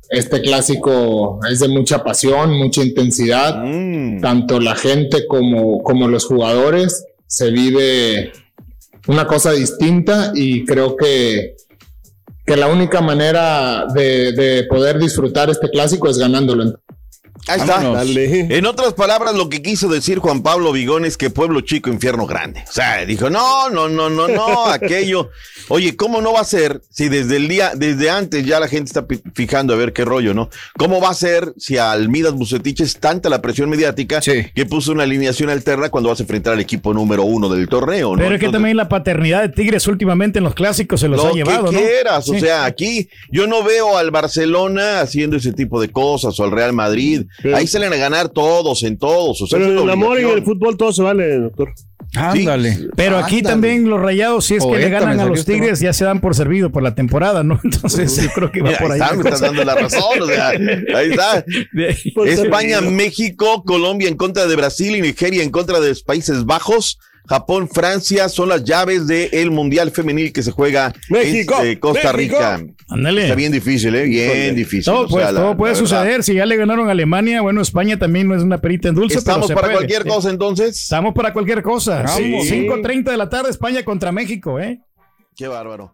Este clásico es de mucha pasión, mucha intensidad. Mm. Tanto la gente como, como los jugadores. Se vive una cosa distinta y creo que, que la única manera de, de poder disfrutar este clásico es ganándolo. Ahí está. En otras palabras, lo que quiso decir Juan Pablo Vigón es que pueblo chico, infierno grande. O sea, dijo, no, no, no, no, no, aquello. Oye, ¿cómo no va a ser si desde el día, desde antes ya la gente está fijando a ver qué rollo, ¿no? ¿Cómo va a ser si a Almidas Bucetich es tanta la presión mediática que puso una alineación alterna cuando vas a enfrentar al equipo número uno del torneo, ¿no? Pero es que Entonces, también la paternidad de Tigres últimamente en los clásicos se los lo ha llevado, que ¿no? quieras, o Sí. sea, aquí yo no veo al Barcelona haciendo ese tipo de cosas o al Real Madrid. Ahí salen a ganar todos en todos. O sea, Pero es en el amor y en el fútbol todo se vale, doctor. Ándale. Pero aquí Ándale. también los rayados, si es que le ganan a los este Tigres, ya se dan por servido por la temporada, ¿no? Entonces yo creo que va Mira, por ahí. ahí está, la me estás dando la razón. O sea, ahí está. España, servido. México, Colombia en contra de Brasil y Nigeria en contra de los Países Bajos. Japón, Francia son las llaves del Mundial Femenil que se juega México, en eh, Costa México. Rica. Ándale. Está bien difícil, ¿eh? Bien difícil. Todo, o sea, pues, la- todo puede suceder. Si ya le ganaron a Alemania, bueno, España también no es una perita en dulce. ¿Estamos pero se para puede. cualquier cosa entonces? Estamos para cualquier cosa. Sí. 5.30 de la tarde, España contra México, ¿eh? Qué bárbaro.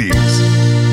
Flores.